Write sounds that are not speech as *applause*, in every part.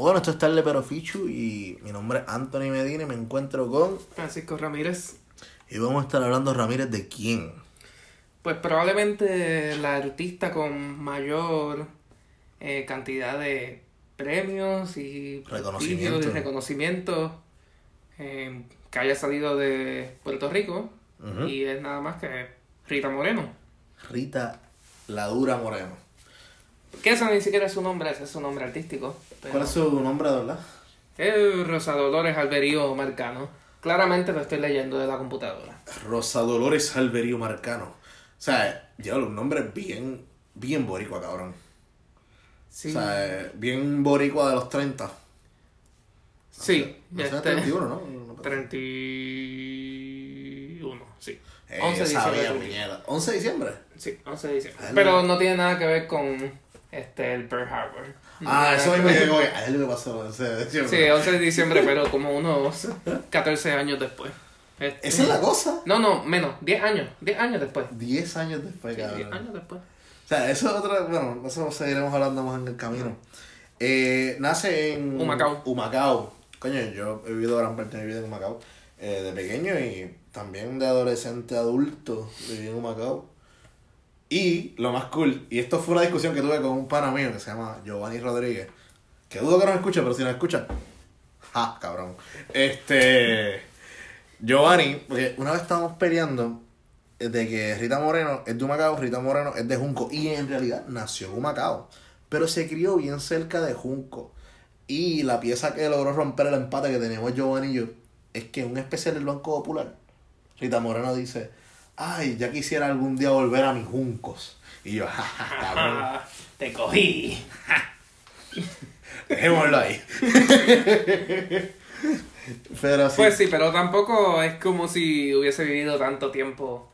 Bueno, esto es Tarde Pero Fichu y mi nombre es Anthony Medina y me encuentro con... Francisco Ramírez. Y vamos a estar hablando, Ramírez, ¿de quién? Pues probablemente la artista con mayor eh, cantidad de premios y Reconocimiento. prestigio y reconocimientos eh, que haya salido de Puerto Rico. Y es nada más que Rita Moreno. Rita La Dura Moreno. Que ese ni siquiera es su nombre, ese es su nombre artístico. Pero- ¿Cuál es su nombre, de verdad? Es Rosa Dolores Alberío Marcano. Claramente lo estoy leyendo de la computadora. Rosa Dolores Alberío Marcano. O sea, lleva un nombre bien, bien boricua, cabrón. Sí. O sea, eh, bien boricua de los 30. sí. No sé, este, 31, ¿no? No, 31, sí. Eh, 11 yo de diciembre. puñeta. 11 de diciembre. Sí, 11 de diciembre. Pero no. no tiene nada que ver con este el Pearl Harbor. Ah, eso que mismo ver. llegó. A él le pasó 11 de diciembre. Sí, 11 de diciembre, pero como unos 14 años después. Este- Esa es la cosa. No, no, menos, 10 años, 10 años después. 10 años después, Sí, 10 cabrón. años después. O sea, eso es otra. Bueno, eso seguiremos hablando más en el camino. Eh, nace en. Humacao. Humacao. Coño, yo he vivido gran parte de mi vida en Humacao. eh, de pequeño y también de adolescente adulto viví en Humacao. Y lo más cool, y esto fue una discusión que tuve con un pana mío que se llama Giovanni Rodríguez. Que dudo que nos escuche, pero si nos escucha. Ja, cabrón. Este. Giovanni, porque una vez estábamos peleando de que Rita Moreno es de Humacao, Rita Moreno es de Junco. Y en realidad nació en Humacao. Pero se crió bien cerca de Junco. Y la pieza que logró romper el empate que teníamos Giovanni y yo es que un especial del Banco Popular, Rita Moreno dice: Ay, ya quisiera algún día volver a mis juncos. Y yo, *laughs* ja, ja, cabrón, *laughs* te cogí. *laughs* dejémoslo ahí. Pero sí. Pues sí, pero tampoco es como si hubiese vivido tanto tiempo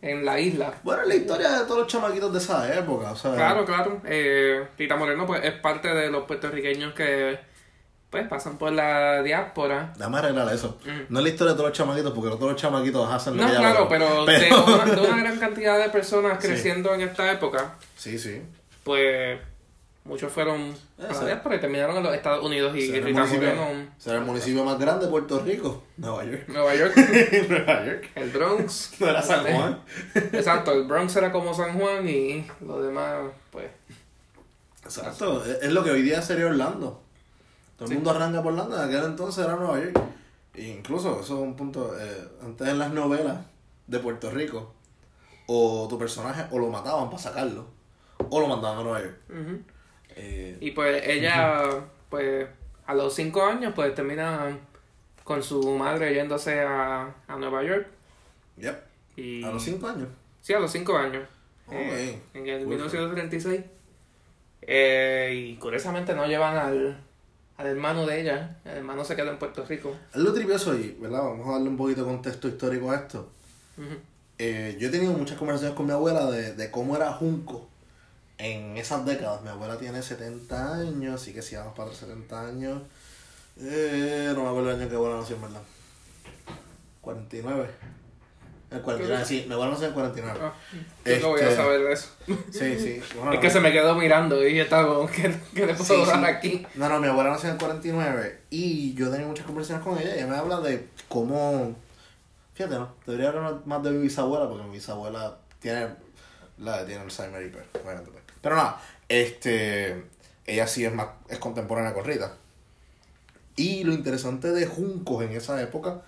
en la isla. Bueno, es la historia de todos los chamaquitos de esa época, o sea. Claro, claro. Eh, Rita Moreno pues es parte de los puertorriqueños que pues pasan por la diáspora. Dame arreglar eso. Mm. No es la historia de todos los chamaquitos, porque no todos los chamaquitos hacen lo No, que claro, pero, *laughs* De, una, de una gran cantidad de personas *laughs* Sí. creciendo en esta época, Sí, sí. pues muchos fueron a Eso. la diáspora y terminaron en los Estados Unidos y Será el, municipio, será el municipio más grande de Puerto Rico. Nueva York. Nueva York, *laughs* Nueva York. el Bronx. No era San Juan. Exacto, el Bronx era como San Juan y lo demás, pues. Exacto. Es lo que hoy día sería Orlando. Todo el Sí. mundo arranca por Orlando. En aquel entonces era Nueva York. E incluso, eso es un punto. eh, antes en las novelas de Puerto Rico, o tu personaje o lo mataban para sacarlo, o lo mandaban a Nueva York. Eh, Y pues ella, pues a los cinco años, pues termina con su madre yéndose a, a Nueva York. yep. Y, A los 5 años. Sí, a los cinco años. Eh, en el Cool. 1936. Eh, y curiosamente no llevan al, al hermano de ella. El hermano se queda en Puerto Rico. Es lo trivioso y, ¿verdad? Vamos a darle un poquito de contexto histórico a esto. Ujú. Eh, yo he tenido muchas conversaciones con mi abuela de, de cómo era Junco en esas décadas. Mi abuela tiene 70 años, así que si vamos para atrás 70 años. Eh, no me acuerdo el año que abuela nació, en verdad. 49. El 49, sí, mi abuela nació en el 49. Ah, yo no voy a Este- saber de eso. Sí, sí. bueno, es que se me quedó mirando y yo estaba como, ¿qué, qué le puedo Sí, dar sí. aquí? No, no, mi abuela nació en el 49 y yo he tenido muchas conversaciones con ella y ella me habla de cómo... Fíjate, ¿no? Debería hablar más de mi bisabuela porque mi bisabuela tiene, la, tiene Alzheimer y pues, obviamente, pues. Pero nada, este, ella sí es más, es contemporánea con Rita. Y lo interesante de Juncos en esa época,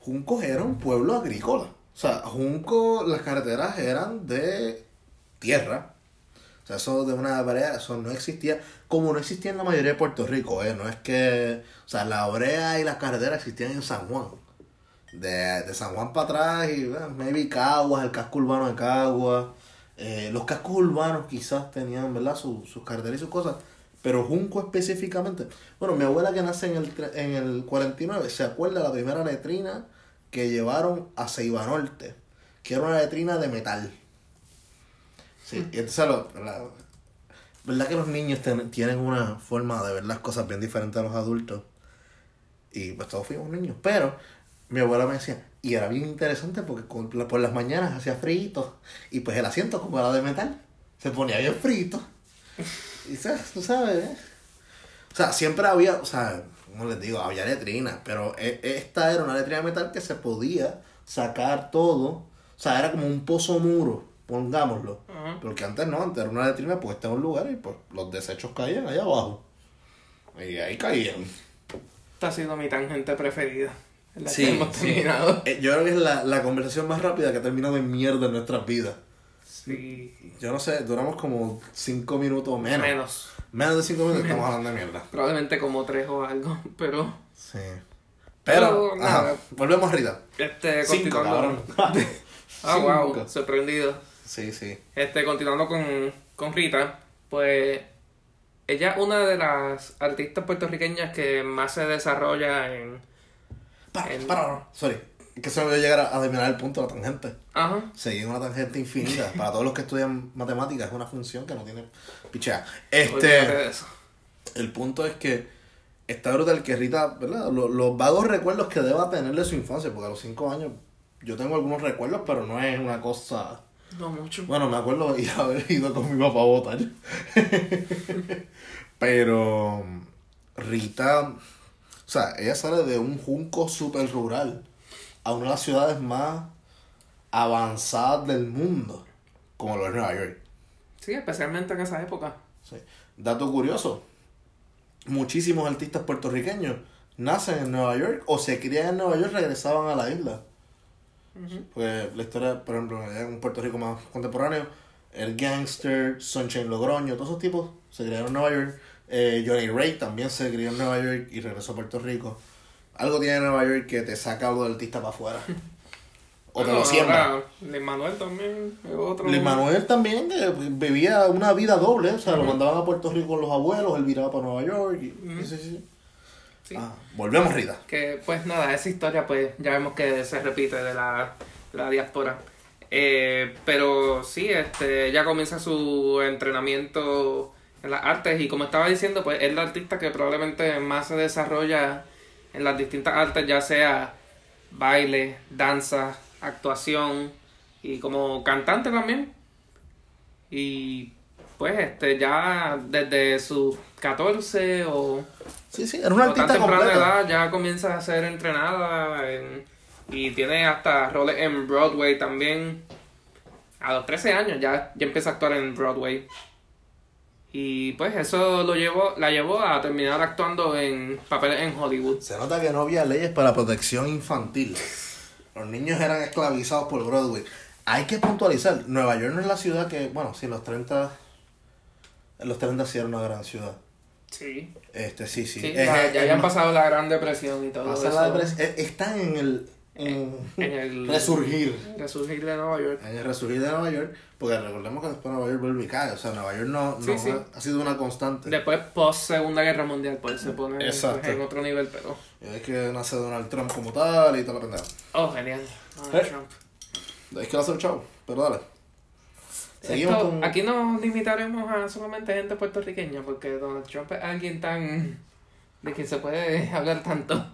Juncos era un pueblo agrícola. O sea, Juncos, las carreteras eran de tierra. O sea, eso de una brea, eso no existía, como no existía en la mayoría de Puerto Rico, ¿eh? No es que, o sea, la brea y las carreteras existían en San Juan. De, de San Juan para atrás y, bueno, maybe Caguas, el casco urbano de Caguas. Eh, los cascos urbanos quizás tenían, ¿verdad? Su- sus carreteras y sus cosas. Pero Junco específicamente. Bueno, mi abuela que nace en el, tre- en el 49 se acuerda de la primera letrina que llevaron a Ceiba Norte, que era una letrina de metal. Sí, y entonces lo, la- ¿verdad que los niños ten- tienen una forma de ver las cosas bien diferente a los adultos? Y pues todos fuimos niños, pero mi abuela me decía, y era bien interesante porque con- por las mañanas hacía frío y pues el asiento como era de metal, se ponía bien frito. *laughs* Sabes, tú sabes, ¿eh? O sea, siempre había, o sea, como les digo, había letrina, pero e- esta era una letrina de metal que se podía sacar todo. O sea, era como un pozo muro, pongámoslo. Ajá. Porque antes no, antes era una letrina puesta en un lugar y pues los desechos caían allá abajo. Y ahí caían. Esta ha sido mi tangente preferida. La Sí, que hemos sí. terminado. Eh, Yo creo que es la, la conversación más rápida que ha terminado en mierda en nuestras vidas. Sí. Yo no sé, duramos como 5 minutos o menos. Menos. Menos de 5 minutos estamos hablando de mierda. Probablemente como tres o algo. *laughs* Pero. Sí. Pero, Pero, ajá, volvemos ahorita. Este, Cinco, continuando. cabrón. *laughs* Ah, wow. Sorprendido. Sí, sí. Este, continuando con, con Rita, pues ella es una de las artistas puertorriqueñas que más se desarrolla en... Para, para. Sorry. Que se me voy a llegar a, a terminar el punto de la tangente. Ajá. Seguir una tangente infinita. *laughs* Para todos los que estudian matemáticas es una función que no tiene pichea. Este, el punto es que está brutal que Rita, ¿verdad? Los, los vagos recuerdos que deba tener de su infancia, porque a los 5 años yo tengo algunos recuerdos, pero no es una cosa... No mucho. Bueno, me acuerdo de ir a haber *laughs* ido con mi papá a votar. *laughs* Pero Rita, o sea, ella sale de un junco súper rural a una de las ciudades más avanzadas del mundo, como lo es Nueva York. Sí, especialmente en esa época. Sí. Dato curioso, muchísimos artistas puertorriqueños nacen en Nueva York o se crían en Nueva York regresaban a la isla. Pues la historia, por ejemplo, en Puerto Rico más contemporáneo, el Gangster, Sunshine Logroño, todos esos tipos se criaron en Nueva York. Eh, Johnny Ray también se crió en Nueva York y regresó a Puerto Rico. Algo tiene Nueva York que te saca algo del artista para afuera. *laughs* O te lo siembra. Luis Manuel también otro. Luis Manuel también que vivía una vida doble, o sea, lo mandaban a Puerto Rico con los abuelos, él viraba para Nueva York. Y, sí, sí, sí. Sí. Ah, volvemos, Rita. Que pues nada, esa historia pues ya vemos que se repite de la, la diáspora. Eh, pero sí, este, ya comienza su entrenamiento en las artes y como estaba diciendo, pues es la artista que probablemente más se desarrolla en las distintas artes, ya sea baile, danza, actuación y como cantante también. Y pues este ya desde sus 14 o Sí, sí, era una tan temprana edad ya comienza a ser entrenada en- y tiene hasta roles en Broadway también. A los 13 años ya, ya empieza a actuar en Broadway. Y pues eso lo llevó, la llevó a terminar actuando en papeles en Hollywood. Se nota que no había leyes para protección infantil. Los niños eran esclavizados por Broadway. Hay que puntualizar, Nueva York no es la ciudad que, bueno, sí, en los 30, en los 30 sí era una gran ciudad. Sí. Este, sí, sí. Sí, Es- ya, ya es habían pasado la Gran Depresión y todo eso. la depresión- eh, Están en el, en, En el resurgir. resurgir de Nueva York. En el resurgir de Nueva York, porque recordemos que después Nueva York vuelve y cae. O sea, Nueva York no, no Sí, sí. ha sido una constante. Después, post Segunda Guerra Mundial, pues se pone Exacto. en otro nivel, pero. Y es que nace Donald Trump como tal y toda la pendeja. Oh, genial. Donald Eh. Trump. Es que va a ser chavo, pero dale. Seguimos Esto- con. Aquí nos limitaremos a solamente gente puertorriqueña, porque Donald Trump es alguien tan. de quien se puede *laughs* hablar tanto.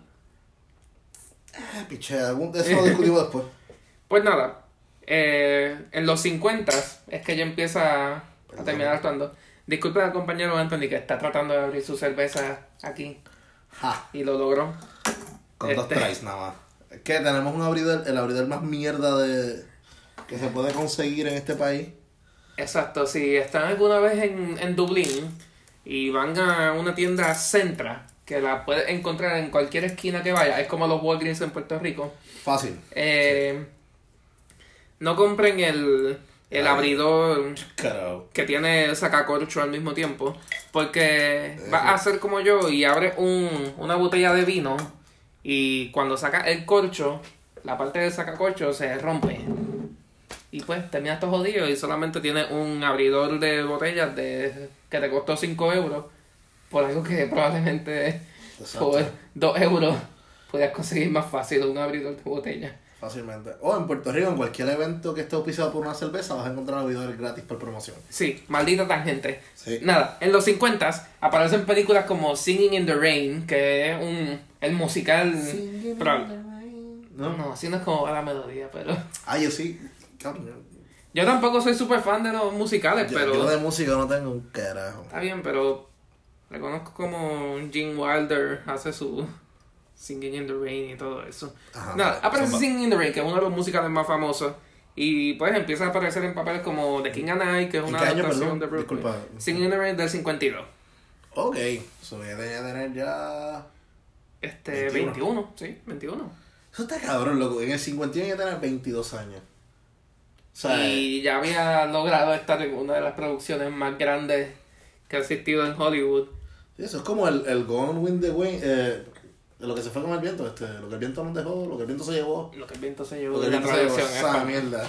Ah, piche, algún- eso lo discutimos después. *laughs* Pues nada, eh, en los 50 es que ella empieza a terminar actuando. Disculpe al compañero Anthony que está tratando de abrir su cerveza aquí Ja, y lo logró. con dos Este. tries nada más. Es que tenemos un abridor, el abridor más mierda de que se puede conseguir en este país. Exacto, si están alguna vez en, en Dublín y van a una tienda Centra, que la puedes encontrar en cualquier esquina que vaya, es como los Walgreens en Puerto Rico. Fácil. Eh, No compren el, el Ay. abridor que tiene sacacorcho al mismo tiempo, porque Eh, vas a hacer como yo y abres un, una botella de vino y cuando sacas el corcho, la parte del sacacorcho se rompe. Y pues terminas todo jodido y solamente tienes un abridor de botellas de, que te costó 5 euros por algo que probablemente Exacto. por 2 euros podías conseguir más fácil un abridor de botella. Fácilmente. O en Puerto Rico, en cualquier evento que esté auspiciado por una cerveza, vas a encontrar abridores gratis por promoción. Sí, maldita tangente. Sí. Nada, en los 50 aparecen películas como Singing in the Rain, que es un el musical. pero- ¿No? no, así no es como va la melodía, pero. Ah, yo sí. Yo tampoco soy súper fan de los musicales, Yo, pero. yo de música no tengo un carajo. Está bien, pero. Reconozco como Gene Wilder hace su Singing in the Rain y todo eso. Ajá, Nada, aparece son- Singing in the Rain, que es uno de los musicales más famosos. Y pues empieza a aparecer en papeles como The King and I, que es ¿En una año, adaptación perdón? de Brooklyn. Disculpa. Singing in the Rain del 52. Ok, so ya tenía tener ya. Este, 21. 21, sí, 21. Eso está cabrón, loco. En el 51 ya tenía 22 años. O sea, Y ya había logrado estar en una de las producciones más grandes que ha existido en Hollywood. Eso es como el, el Gone with the Wind. Eh, lo que se fue con el viento, este, lo que el viento nos dejó, lo que el viento se llevó. Lo que el viento se llevó Lo que el viento se llevó, esa es mierda.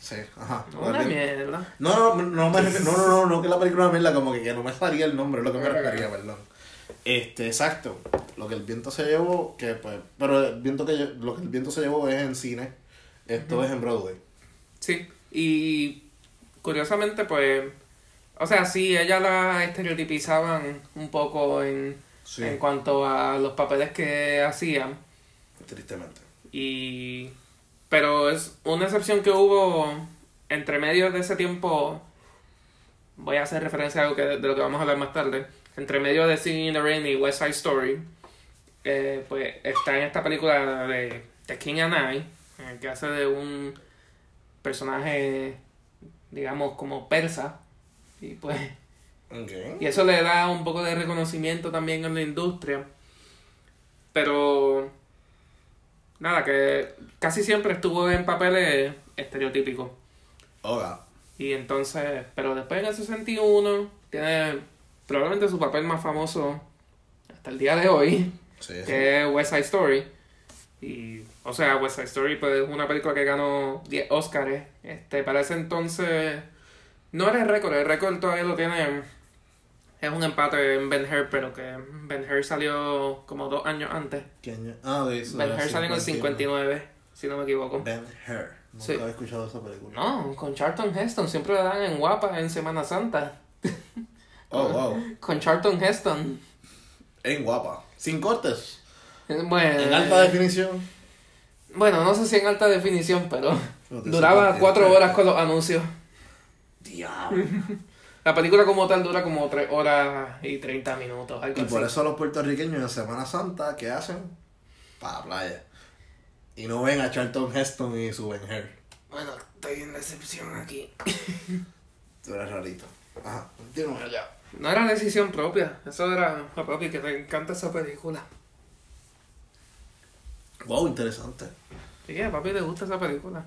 Sí, ajá. Una mierda. No, no, no, no, no, no, no, que la película una mierda, como que, que no me salía el nombre, lo que me refería, perdón. Este, exacto. Lo que el viento se llevó, que pues, pero el viento que lo que el viento se llevó es en cine, esto es en Broadway. Sí, y curiosamente, pues, o sea, sí, ella la estereotipizaban un poco en, Sí. en cuanto a los papeles que hacían. Tristemente. Y. Pero es una excepción que hubo entre medio de ese tiempo. Voy a hacer referencia a algo que, de lo que vamos a hablar más tarde. Entre medio de Singing in the Rain y West Side Story. eh, pues está en esta película de The King and I. en el que hace de un personaje, digamos, como persa. Y pues. Y eso le da un poco de reconocimiento también en la industria. Pero nada, que casi siempre estuvo en papeles estereotípicos. Oga. Y entonces, pero después en el 61 tiene probablemente su papel más famoso hasta el día de hoy, Sí, sí. que es West Side Story. Y, o sea, West Side Story pues, es una película que ganó 10 Oscars. Este, para ese entonces, no era el récord, el récord todavía lo tiene. Es un empate en Ben Hur, pero que Ben Hur salió como dos años antes. ¿Qué año? Ah, ok. eso Ben Hur salió en el 59, si no me equivoco. Ben Hur. Nunca Sí. había escuchado esa película. No, con Charlton Heston, siempre la dan en Guapa en Semana Santa. Oh, wow. *laughs* Con Charlton Heston. En guapa. Sin cortes. Bueno, En alta definición. bueno, no sé si en alta definición, pero duraba cuatro horas con los anuncios. Diablo. *laughs* La película como tal dura como 3 horas y 30 minutos, algo Y por así. eso los puertorriqueños en Semana Santa, ¿qué hacen? Para la playa. Y no ven a Charlton Heston y su Ben Hur. Bueno, estoy en decepción aquí. *laughs* Tú eres rarito. Ajá, continúa allá. No era decisión propia, eso era a papi que te encanta esa película. Wow, interesante. Sí, a papi le gusta esa película.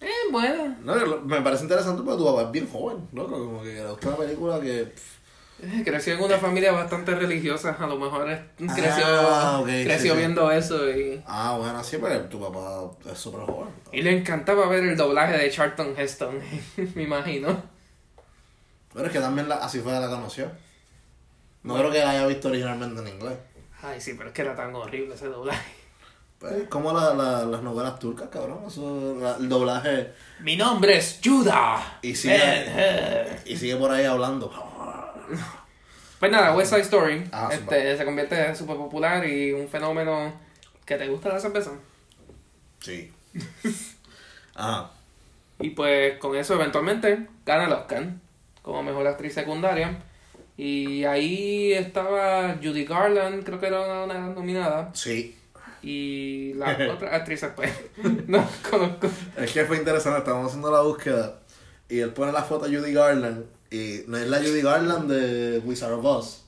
Eh, buena. No, me parece interesante porque tu papá es bien joven, loco. Como que le gusta una película que. pff, Eh, Creció en una familia bastante religiosa, a lo mejor creció, Ah, creció sí, sí. viendo eso y, Ah, bueno, sí, pero tu papá es súper joven. y le encantaba ver el doblaje de Charlton Heston, *laughs* me imagino. Pero es que también la, así fue que la conoció. No creo que la haya visto originalmente en inglés. Ay, sí, pero es que era tan horrible ese doblaje. Pues, como la, la- las novelas turcas, cabrón. Eso, la- el doblaje. Mi nombre es Judah. Y sigue, Ben-Hur. y sigue por ahí hablando. Pues nada, West Side Story Ah, este, se convierte súper popular y un fenómeno que te gusta la cerveza. Sí. *laughs* Ajá. Y pues con eso eventualmente gana el Oscar como mejor actriz secundaria. Y ahí estaba Judy Garland, creo que era una nominada. Sí. Y las *laughs* otras actrices, *laughs* pues, no conozco. Es que fue interesante, estábamos haciendo la búsqueda y él pone la foto de Judy Garland y no es la Judy Garland de Wizard of Oz.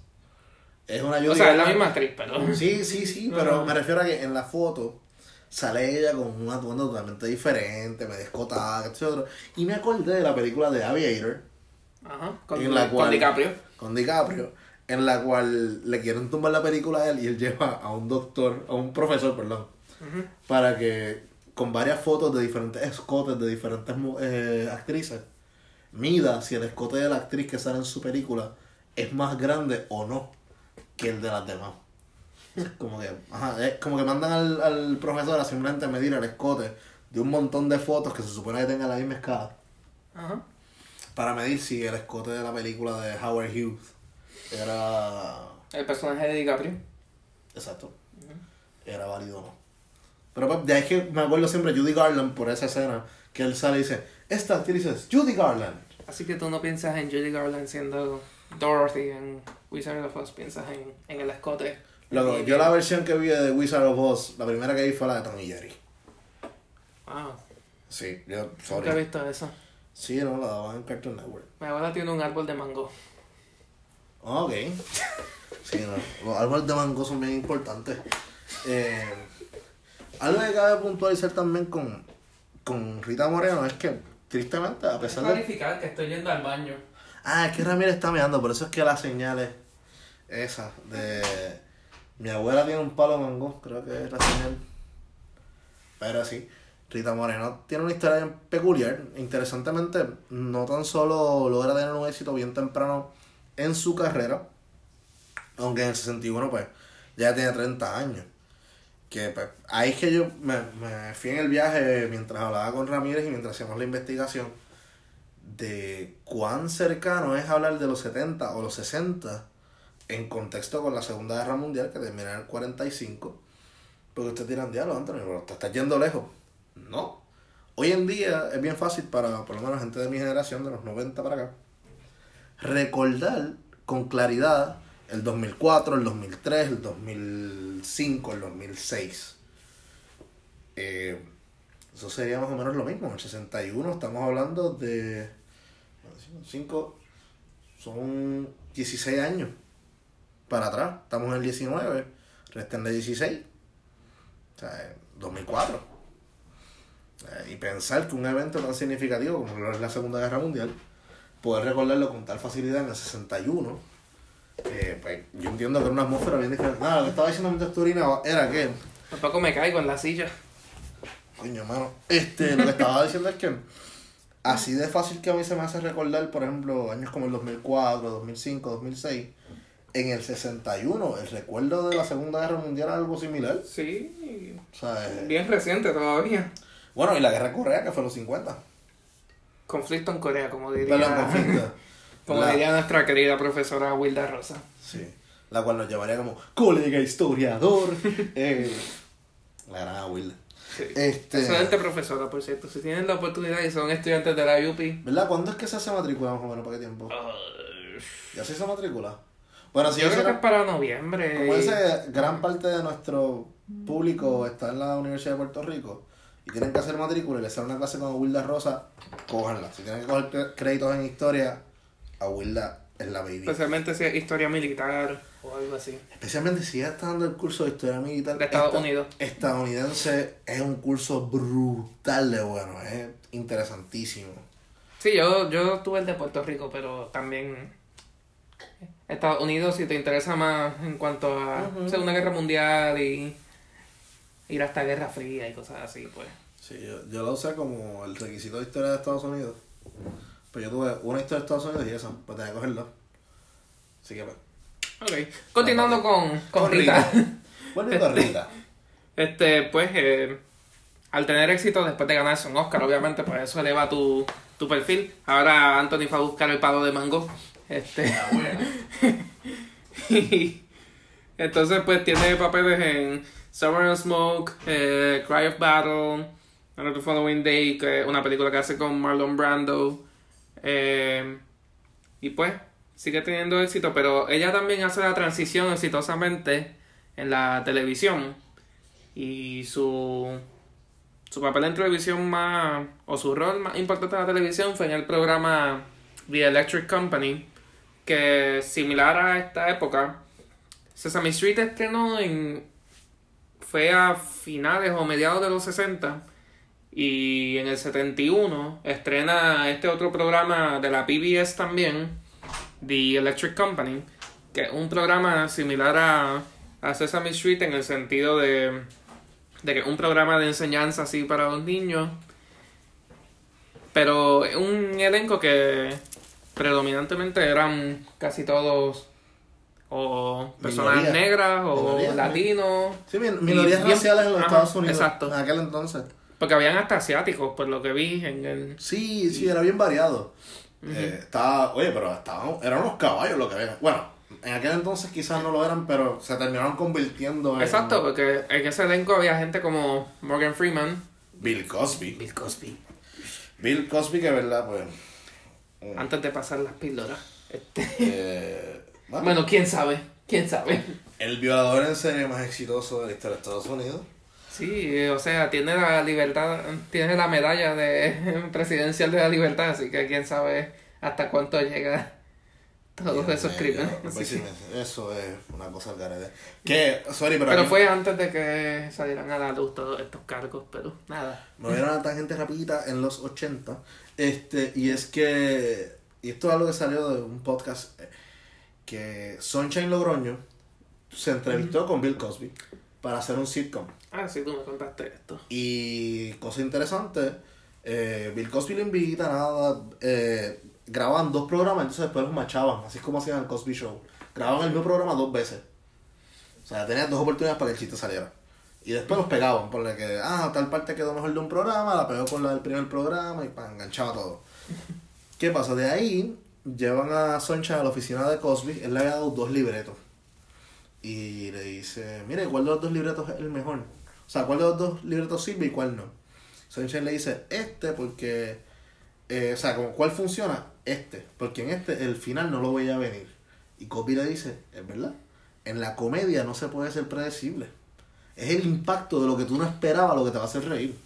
Es una Judy O sea, es la Garland- misma actriz, pero. Sí, sí, sí, pero me refiero a que en la foto sale ella con un atuendo totalmente diferente, medio escotada, etc. Y me acordé de la película de Aviator Ajá, con, En la con cual- DiCaprio. con DiCaprio, en la cual le quieren tumbar la película a él y él lleva a un doctor, a un profesor, perdón, para que con varias fotos de diferentes escotes de diferentes eh, actrices mida si el escote de la actriz que sale en su película es más grande o no que el de las demás. Como que, ajá, es como que mandan al, al profesor a simplemente medir el escote de un montón de fotos que se supone que tenga la misma escala Ajá. para medir si el escote de la película de Howard Hughes era El personaje de DiCaprio. exacto, era válido o no. Pero pues, de ahí es que me acuerdo siempre Judy Garland por esa escena que él sale y dice, esta actriz es Judy Garland. Así que tú no piensas en Judy Garland siendo Dorothy en Wizard of Oz piensas en, en el escote. Loco, yo la versión que vi de Wizard of Oz, la primera que vi fue la de Tom y Jerry. Wow, Sí, yo, nunca he sorry. visto eso. Sí, no, la daban en Cartoon Network. Mi abuela tiene un árbol de mango. Ah, Ok. Sí, no. Los árboles de mango son bien importantes. Eh, algo que cabe puntualizar también con, con Rita Moreno es que, tristemente, a pesar de. Clarificar que estoy yendo al baño. Ah, es que Ramírez está mirando, por eso es que la señal es esa. De. Mi abuela tiene un palo de mango, creo que es la señal. Pero sí, Rita Moreno tiene una historia bien peculiar. Interesantemente, no tan solo logra tener un éxito bien temprano en su carrera, aunque en el 61 pues ya tiene 30 años. Que pues, ahí es que yo me, me fui en el viaje mientras hablaba con Ramírez y mientras hacíamos la investigación de cuán cercano es hablar de los 70 o los 60 en contexto con la Segunda Guerra Mundial que termina en el 45. Porque ustedes dirán, diablo, Antonio, pero te estás yendo lejos. No. Hoy en día es bien fácil para, por lo menos, gente de mi generación, de los 90 para acá, recordar con claridad el 2004, el 2003, el 2005, el 2006. Eh, eso sería más o menos lo mismo. En el 61 estamos hablando de... 5, son 16 años para atrás. Estamos en el 19, resten de 16. O sea, eh, 2004. Eh, y pensar que un evento tan significativo como es la Segunda Guerra Mundial, poder recordarlo con tal facilidad en el 61, eh, pues yo entiendo que era una atmósfera bien diferente. Nada, lo que estaba diciendo mientras tú era que, Tampoco me caigo en la silla. coño, mano, este, lo que estaba diciendo es que así de fácil que a mí se me hace recordar, por ejemplo, años como el 2004, 2005, 2006, en el 61, el recuerdo de la Segunda Guerra Mundial era algo similar. Sí, O sea, eh, bien reciente todavía. bueno, y la Guerra Corea, que fue en los 50. Conflicto en Corea, como diría, Perdón, *laughs* como La- diría nuestra querida profesora Wilda Rosa. Sí. La cual nos llevaría como colega historiador. *laughs* eh, la gran Will. Sí. Este, Excelente profesora, por cierto. Si tienen la oportunidad y son estudiantes de la UPI. ¿Verdad? ¿Cuándo es que se hace matrícula más o menos? ¿Para qué tiempo? uh, ¿Ya se hizo matrícula? Bueno, si yo yo creo que es para noviembre. como y- ese gran parte de nuestro público está en la Universidad de Puerto Rico y tienen que hacer matrícula y les sale una clase con Wilda Rosa, cójanla. Si tienen que coger créditos en historia, a Wilda es la baby. Especialmente si es historia militar o algo así. Especialmente si ya está dando el curso de historia militar. De Estados esta- Unidos. Estadounidense es un curso brutal de bueno, es interesantísimo. Sí, yo, yo tuve el de Puerto Rico, pero también Estados Unidos, si te interesa más en cuanto a. Segunda Guerra Mundial y ir hasta Guerra Fría y cosas así, pues. Sí, yo, yo lo usé como el requisito de historia de Estados Unidos. Pues yo tuve una historia de Estados Unidos y esa, pues tenía que cogerla. Así que pues. Ok, continuando con, con Rita. Volviendo a Rita. Este, pues, eh, al tener éxito después de ganarse un Oscar, obviamente, pues eso eleva tu, tu perfil. Ahora Anthony fue a buscar el palo de mango. Este. *laughs* y entonces, pues, tiene papeles en Summer Smoke, eh, Cry of Battle, Another Following Day, que una película que hace con Marlon Brando. eh, y pues, sigue teniendo éxito, pero ella también hace la transición exitosamente en la televisión. Y su, su papel en televisión más, o su rol más importante en la televisión fue en el programa The Electric Company, que similar a esta época, Sesame Street estrenó en, fue a finales o mediados de los 60 y en el 71 estrena este otro programa de la PBS también, The Electric Company, que es un programa similar a, Sesame Street en el sentido de, de que es un programa de enseñanza así para los niños, pero un elenco que predominantemente eran casi todos o personas Minoría. negras o latinos. Sí, min- minorías Y raciales en los Ajá, Estados Unidos. exacto. En aquel entonces. Porque habían hasta asiáticos, por lo que vi en el... Sí, sí, era bien variado. Eh, estaba, oye, pero estaban, eran unos caballos lo que había. Bueno, en aquel entonces quizás no lo eran, pero se terminaron convirtiendo en. Exacto, porque en ese elenco había gente como Morgan Freeman. Bill Cosby. Bill Cosby. Bill Cosby, que verdad, pues. Antes de pasar las píldoras. Este, Eh, bueno, bueno, quién sabe, quién sabe. el violador en serie más exitoso de la historia de Estados Unidos. Sí, o sea, tiene la libertad, tiene la medalla de *laughs* presidencial de la libertad, así que quién sabe hasta cuánto llega todos esos crímenes. pues Sí, me- Eso es una cosa al garete. Que, sorry, pero, Pero fue antes de que salieran a la luz todos estos cargos, pero nada. me voy a tangente rapidita en los 80. Este, y es que, y esto es algo que salió de un podcast, eh, que Sunshine Logroño se entrevistó con Bill Cosby para hacer un sitcom. Ah, sí, tú me contaste esto. Y cosa interesante, eh, Bill Cosby lo invita, nada, eh, graban dos programas, entonces después los machaban, así es como hacían el Cosby Show. Grababan el mismo programa dos veces. O sea, tenían dos oportunidades para que el chiste saliera. Y después los pegaban, por la que, ah, tal parte quedó mejor de un programa, la pegó con la del primer programa y pa, enganchaba todo. ¿Qué pasa? De ahí llevan a Sunshine a la oficina de Cosby, él le había dado dos libretos. Y le dice, mire, ¿cuál de los dos libretos es el mejor? O sea, ¿cuál de los dos libretos sirve y cuál no? Sunshine le dice, este porque, eh, o sea, como, ¿cuál funciona? Este, porque en este el final no lo voy a venir. Y Cosby le dice, es verdad, en la comedia no se puede ser predecible. Es el impacto de lo que tú no esperabas lo que te va a hacer reír.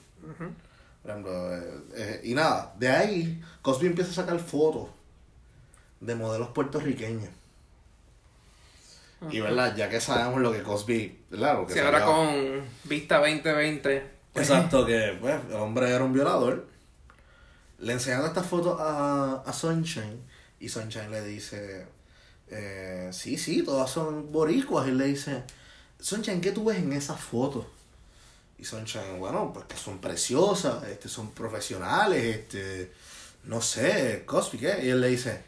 Por ejemplo, eh, eh, y nada, de ahí Cosby empieza a sacar fotos de modelos puertorriqueños. Y verdad, ya que sabemos lo que Cosby, ¿verdad? Lo que Sí, ahora con Vista 2020. pues, Exacto, *laughs* que pues, el hombre era un violador. Le enseñan estas fotos a, a Sunshine y Sunshine le dice, eh, sí, sí, todas son boricuas. Y él le dice, Sunshine, ¿qué tú ves en esas fotos? Y Sunshine, bueno, pues que son preciosas, este, son profesionales, este, no sé, Cosby, ¿qué? Y él le dice,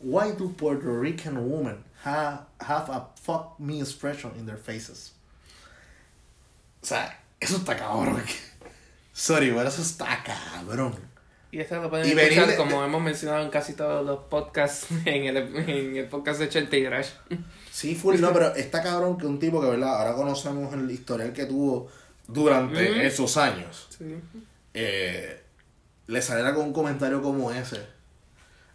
why do Puerto Rican women have, have a fuck me expression in their faces? O sea, eso está cabrón. *laughs* Sorry, pero eso está cabrón. Y esto lo pueden Y escuchar venir de- como hemos mencionado en casi todos los podcasts, *laughs* en el, en el podcast y Drash. Sí, full, no, pero está cabrón que un tipo que, ¿verdad? Ahora conocemos el historial que tuvo durante Mm. esos años. Sí. eh, le saliera con un comentario como ese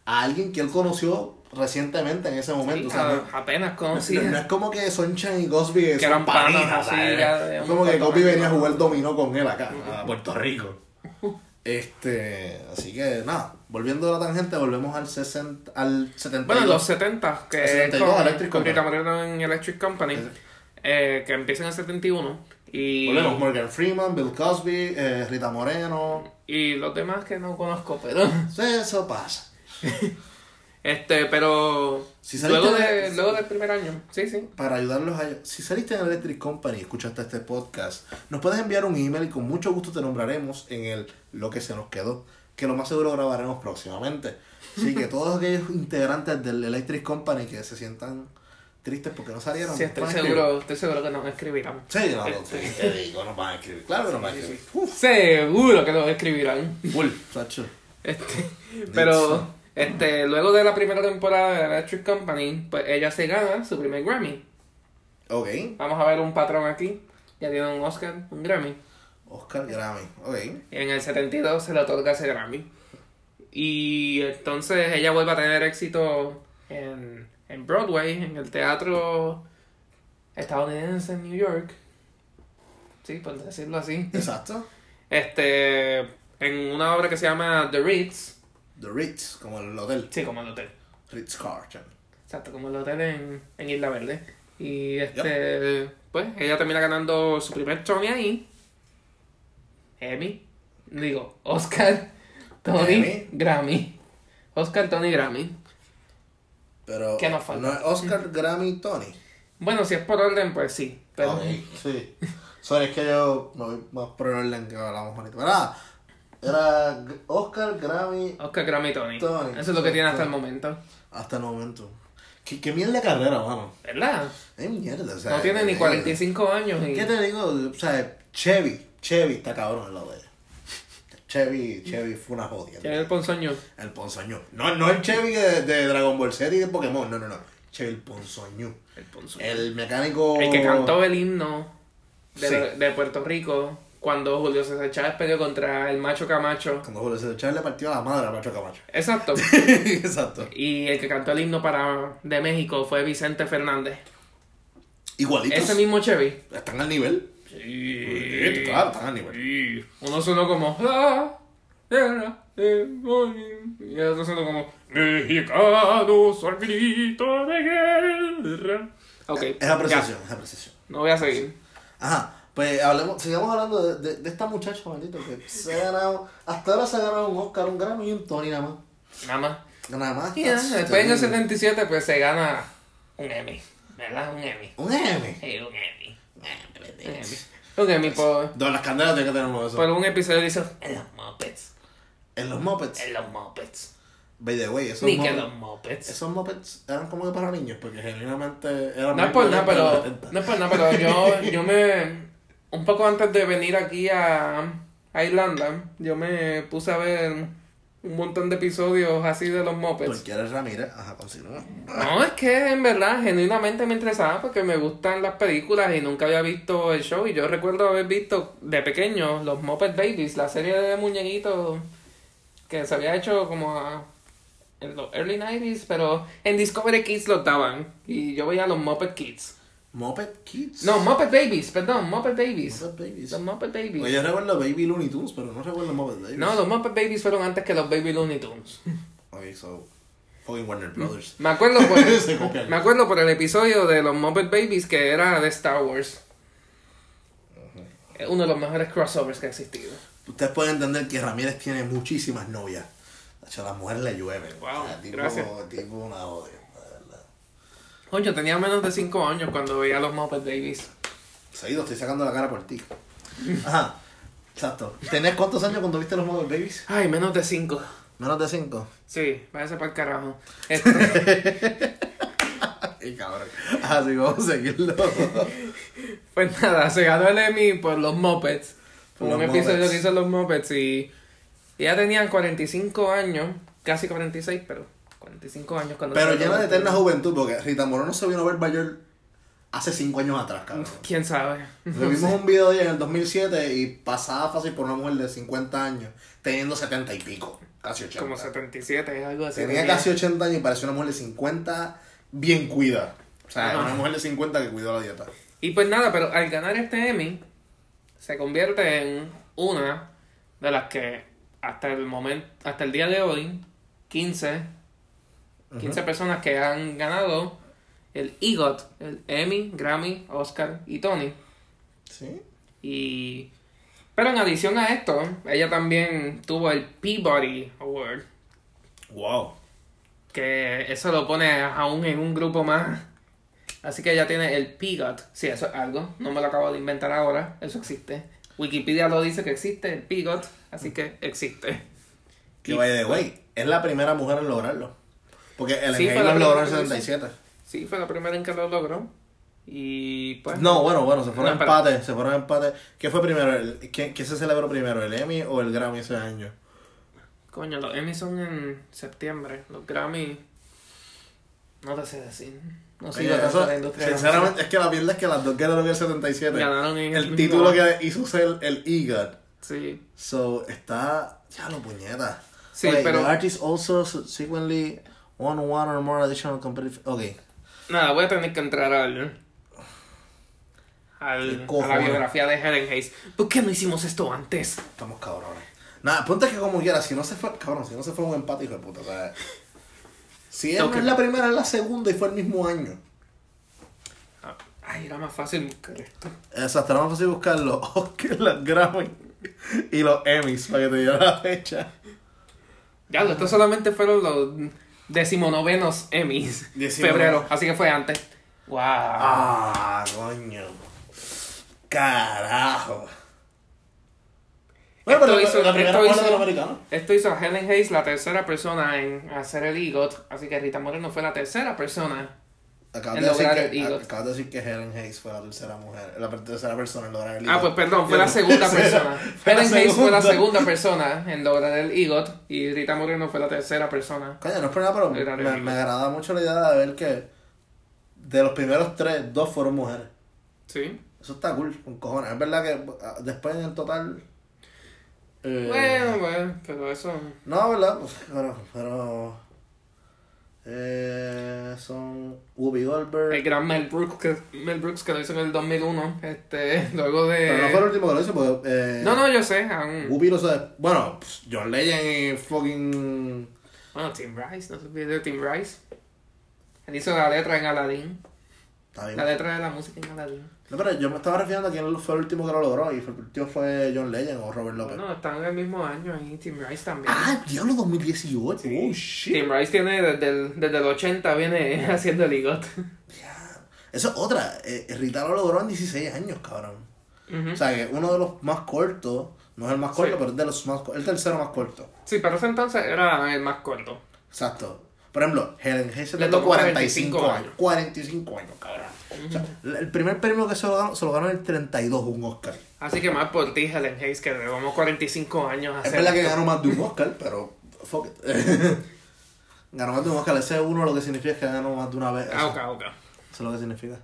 a alguien que él conoció recientemente en ese momento. o sea, a- apenas no, conocía. no es como que Sunshine y Cosby son eran panas, como que de venía a jugar dominó con él acá, a Puerto Rico. Este, así que nada, volviendo a la tangente, volvemos al 60, al 72. Bueno, los 70, que El es 72, con, Electric Company. Moreno en Electric Company, eh, que empieza en el 71. Y, Volvemos, Morgan Freeman, Bill Cosby, eh, Rita Moreno. y los demás que no conozco, pero... Eso pasa. *laughs* Este, pero... Si luego, de- luego del primer año, sí, sí. Para ayudarlos a... Si saliste en Electric Company y escuchaste este podcast, nos puedes enviar un email y con mucho gusto te nombraremos en el Lo que se nos quedó, que lo más seguro grabaremos próximamente. Así que todos aquellos integrantes del Electric Company que se sientan tristes porque no salieron, Sí, estoy seguro, estoy seguro que nos escribirán. Sí, no, no, Este. sí, te digo, nos van a escribir. Claro que nos van a escribir. Seguro que nos escribirán. full. Este, pero este, luego de la primera temporada de Electric Company, pues ella se gana su primer Grammy. Ok. Vamos a ver un patrón aquí. Ya tiene un Oscar, un Grammy. Oscar Grammy. Ok. Y en el 72 se le otorga ese Grammy. Y entonces ella vuelve a tener éxito en, en Broadway, en el teatro estadounidense en New York. Sí, por decirlo así. Exacto. Este, en una obra que se llama The Ritz. The Ritz, como el hotel. Sí, como el hotel. Ritz Carlton. Exacto, como el hotel en, en Isla Verde. Y este, pues, ella termina ganando su primer Tony ahí. Emmy. Digo, Oscar, Tony, Emmy. Grammy. Oscar, Tony, Grammy. Pero. ¿Qué nos falta? ¿No es Oscar, Grammy, Tony? Bueno, si es por orden, pues sí. Pero, sí. Sorry, es que yo me voy más por el orden que hablamos ahorita. Pero nada, era Oscar, Grammy, Oscar, Grammy, Tony. Tony. Eso es lo que tiene hasta el momento. hasta el momento. ¿Qué, qué mierda de carrera, mano? ¿Verdad? Es mierda, o sea. No tiene ni eh, 45 años. Y... ¿Qué te digo? O sea, Chevy. Chevy está cabrón en la de ella. Chevy, Chevy fue una jodia. Tiene el ponzoño. El ponzoño. No, no el Chevy de, de Dragon Ball Z y de Pokémon, no, no, no. Chevy el ponzoño. El ponzoño. El mecánico. El que cantó el himno de, Sí. de Puerto Rico cuando Julio César Chávez peleó contra el Macho Camacho. Cuando Julio César Chávez le partió a la madre a Macho Camacho. Exacto. *laughs* Exacto. Y el que cantó el himno para de México fue Vicente Fernández. Igualitos. Ese mismo Chevy. Están al nivel. Sí. Claro, están al nivel. Sí. Uno sonó como. Y el otro sonó como. Mexicanos al grito de guerra. Ok. Es apreciación, es apreciación. no voy a seguir. Ajá, pues hablemos, sigamos hablando de, de, de esta muchacha, maldito, que se ha ganado, hasta ahora se ha ganado un Oscar, un Grammy y un Tony nada más. Nada más. Nada más. Y ya, that's después en el terrible. 77 pues se gana un Emmy. ¿Verdad? Un Emmy. Un M. Sí, un Emmy. Un Emmy. *laughs* Un Emmy por, Don las candelas tiene que tener uno de esos. por un episodio que hizo en los Muppets. En los Muppets. En los Muppets. By the way, esos Ni que Muppets, los Muppets. esos Muppets eran como que para niños, porque genuinamente eran No es por nada, pero. para los 70. No es por nada, pero yo, yo me. Un poco antes de venir aquí a, a Irlanda, yo me puse a ver un montón de episodios así de los Muppets. Porque eres Ramírez, ajá, continúa. No, es que en verdad, genuinamente me interesaba porque me gustan las películas y nunca había visto el show. Y yo recuerdo haber visto de pequeño los Muppet Babies, la serie de muñequitos que se había hecho como a- en los early 90s, pero en Discovery Kids lo daban. Y yo veía los Muppet Kids. Muppet Kids. No, Muppet Babies, perdón, Muppet Babies. Muppet Babies. Los Muppet Babies. Pues yo recuerdo Baby Looney Tunes, pero no recuerdo Muppet Babies. No, los Muppet Babies fueron antes que los Baby Looney Tunes. *laughs* Ok, so. Fucking Warner Brothers. Me acuerdo por, *laughs* copian. me acuerdo por el episodio de los Muppet Babies que era de Star Wars. Es uno de los mejores crossovers que ha existido. Ustedes pueden entender que Ramírez tiene muchísimas novias. De hecho, a las mujeres le llueven. Wow, O sea, tipo, gracias. tipo una verdad. Coño, tenía menos de 5 años cuando veía los Muppet Babies. Seguido, estoy sacando la cara por ti. Ajá, exacto. ¿Tenías cuántos años cuando viste los Muppet Babies? Ay, menos de 5. Menos de cinco. Sí, váyase para el carajo. *laughs* Este, Ay, cabrón. Ajá, sí, vamos a seguirlo. pues nada, se ganó el Emmy por los Muppets. Por un los episodio Muppets. que hizo los Muppets y, y ya tenían 45 años, casi 46, pero 45 años cuando... Pero llena de eterna juventud, porque Rita Moreno se vino a ver mayor hace cinco años atrás, cabrón. *laughs* ¿Quién sabe? Le vimos un video de ella en el 2007 y pasaba fácil por una mujer de 50 años, teniendo 70 y pico, casi 80. Como 77, algo así. Tenía casi 80 años y parecía una mujer de 50 bien cuida. O sea, Ajá. una mujer de 50 que cuidó la dieta. Y pues nada, pero al ganar este Emmy, se convierte en una de las que hasta el momento, hasta el día de hoy, 15, 15 personas que han ganado el EGOT, el Emmy, Grammy, Oscar y Tony. ¿Sí? Y pero en adición a esto, ella también tuvo el Peabody Award, Wow. que eso lo pone aún en un grupo más. Así que ella tiene el PIGOT. Sí, eso es algo. No me lo acabo de inventar ahora. Eso existe. Wikipedia lo dice que existe, el PIGOT. Así que existe. Que Y- vaya de güey, es la primera mujer en lograrlo. Porque el Sí, la lo logró en lo 77. Sí, fue la primera en que lo logró. Y pues. No, bueno, bueno, se fueron No, empate, se fueron empate. ¿Qué fue primero? El- ¿Qué, qué se celebró primero, el Emmy o el Grammy ese año? Coño, los Emmy son en septiembre. Los Grammy. No te sé decir. No Oye, sigo eso, la industria. sinceramente, es que la mierda es que las dos ganaron en el 77. Ganaron en el el título que hizo ser el EGOT. Sí. So, está. Ya lo puñeta. Sí, pero- The artist also subsequently won one or more additional competitive. Ok. Nada, voy a tener que entrar al. ¿Qué al a la biografía de Helen Hayes. ¿Por qué no hicimos esto antes? Estamos cabrones. Nada, el punto es que como quiera, si no se fue, cabrón, si no se fue un empate, hijo de puta, o sea. Si ella no Ok. es la primera, es la segunda y fue el mismo año. Ah, Ay, era más fácil buscar esto. Exacto, era más fácil buscar los Oscars, los Grammy y los Emmys para que te diera la fecha. Ya, estos solamente fueron los decimonovenos Emmys. Febrero, así que fue antes. Wow. Ah, coño. Carajo. Bueno, pero Esto hizo- la primera esto hizo- de los americanos. Esto hizo a Helen Hayes la tercera persona en hacer el EGOT, así que Rita Moreno fue la tercera persona. Acabas de, decir que, el acabas de decir que Helen Hayes fue la tercera mujer, la tercera persona en lograr el Ah, EGOT. pues perdón, fue la segunda *laughs* persona. Helen Hayes fue la segunda. persona en lograr el EGOT y Rita Moreno fue la tercera persona. Coño, no es por nada, pero me, me agrada mucho la idea de ver que de los primeros tres, dos fueron mujeres. Sí. Eso está cool, con cojones. Es verdad que ah, después en el total. eh, Bueno, bueno, pero eso. No, ¿verdad? Pues, pero. pero eh, son Whoopi Goldberg. El gran Mel Brooks, que, Mel Brooks que lo hizo en el 2001, este, *laughs* luego de... Pero no fue el último que lo hizo, porque. Eh, no, no, yo sé, aún... Whoopi lo sabe. Bueno, John Legend y fucking. Bueno, Tim Rice, no se olvide de Tim Rice. Él hizo la letra en Aladdin. La letra de la música en Aladdin. No, pero yo me estaba refiriendo a quién fue el último que lo logró. Y fue, el último fue John Legend o Robert Lopez. Bueno, están en el mismo año ahí, Tim Rice también. Ah, diablo 2018. Oh, shit. Tim Rice tiene desde el, desde *laughs* el 80 viene haciendo ligot. Eso es otra. Eh, Rita lo logró en 16 años, cabrón. O sea, que uno de los más cortos, no es el más corto, Sí. pero es de los más el tercero más corto. Sí, pero ese entonces era el más corto. Exacto. Por ejemplo, Helen Hayes se Le tomó 45 45 años. 45 años, cabrón. O sea, el primer premio que se lo ganó, se lo ganó en el 32, un Oscar. Así que más por ti, Helen Hayes, que llevamos 45 años Es hacer verdad que ganó más de un Oscar, pero fuck it. *laughs* ganó más de un Oscar. Ese uno lo que significa es que ganó más de una vez. Ah, ok, ok. eso es lo que significa.